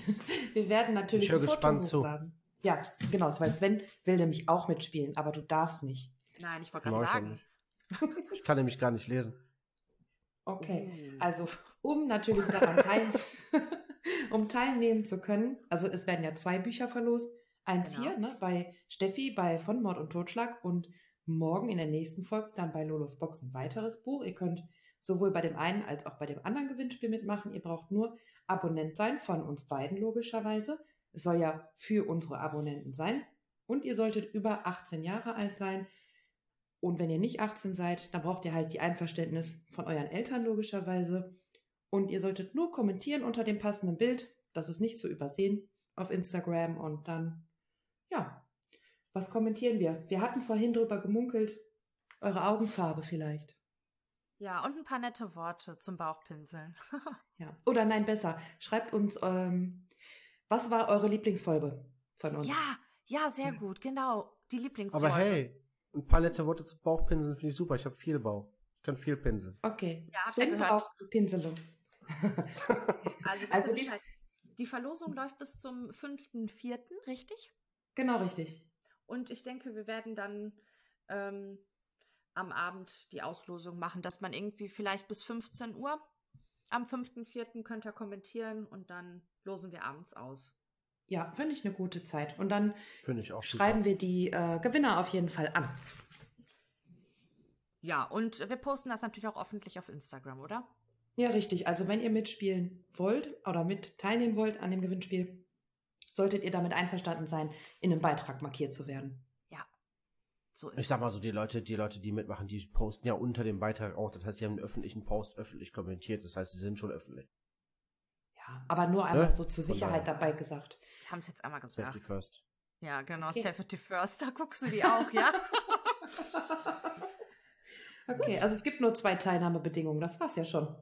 wir werden natürlich Ich höre gespannt zu. hochladen. Ja, genau, weil Sven will nämlich auch mitspielen, aber du darfst nicht. Nein, ich wollte gerade sagen. nicht. Ich kann nämlich gar nicht lesen. Okay. Oh. Also, um natürlich daran teil (laughs) (laughs) um teilnehmen zu können, also es werden ja zwei Bücher verlost. Eins Genau. hier, ne, bei Steffi bei Von Mord und Totschlag und morgen in der nächsten Folge dann bei Lolos Box ein weiteres Buch. Ihr könnt sowohl bei dem einen als auch bei dem anderen Gewinnspiel mitmachen. Ihr braucht nur Abonnent sein von uns beiden logischerweise. Es soll ja für unsere Abonnenten sein. Und ihr solltet über 18 Jahre alt sein. Und wenn ihr nicht 18 seid, dann braucht ihr halt die Einverständnis von euren Eltern logischerweise. Und ihr solltet nur kommentieren unter dem passenden Bild. Das ist nicht zu übersehen auf Instagram. Und dann, ja, was kommentieren wir? Wir hatten vorhin drüber gemunkelt. Eure Augenfarbe vielleicht. Ja, und ein paar nette Worte zum Bauchpinseln. (laughs) Ja. Oder nein, besser. Schreibt uns, ähm, was war eure Lieblingsfolge von uns? ja, ja, sehr Ja. gut, genau. Die Lieblingsfolge. Aber hey, ein paar nette Worte zu Bauchpinseln finde ich super. Ich habe viel Bauch. Ich kann viel pinseln. Okay. Ja, Sven braucht eine Pinselung. (laughs) Also, Also die, die- Verlosung läuft bis zum 5.4., richtig? genau richtig. Und ich denke, wir werden dann ähm, am Abend die Auslosung machen, dass man irgendwie vielleicht bis 15 Uhr am 5.4. könnt ihr kommentieren und dann losen wir abends aus. Ja, finde ich eine gute Zeit. Und dann Finde ich auch schreiben super. wir die äh, Gewinner auf jeden Fall an. Ja, und wir posten das natürlich auch öffentlich auf Instagram, oder? Ja, richtig. Also wenn ihr mitspielen wollt oder mit teilnehmen wollt an dem Gewinnspiel, solltet ihr damit einverstanden sein, in einem Beitrag markiert zu werden. So ist Ich sag mal so, die Leute, die Leute, die mitmachen, die posten ja unter dem Beitrag auch. Das heißt, die haben einen öffentlichen Post öffentlich kommentiert. Das heißt, sie sind schon öffentlich. Ja, aber nur einmal Ne? so zur Sicherheit dabei gesagt. Haben es jetzt einmal Safety gesagt. first. Ja, genau, Okay. Safety First. Da guckst du die auch, ja? (laughs) okay, also es gibt nur zwei Teilnahmebedingungen. Das war's ja schon.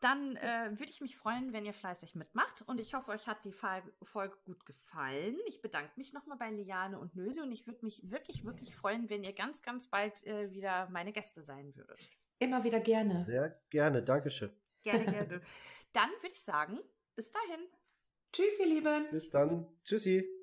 Dann äh, würde ich mich freuen, wenn ihr fleißig mitmacht. Und ich hoffe, euch hat die Fol- Folge gut gefallen. Ich bedanke mich nochmal bei Liane und Nösi und ich würde mich wirklich, wirklich freuen, wenn ihr ganz, ganz bald äh, wieder meine Gäste sein würdet. Immer wieder gerne. Sehr gerne. Dankeschön. Gerne, (laughs) gerne. Dann würde ich sagen, bis dahin. Tschüss, ihr Lieben. Bis dann. Tschüssi.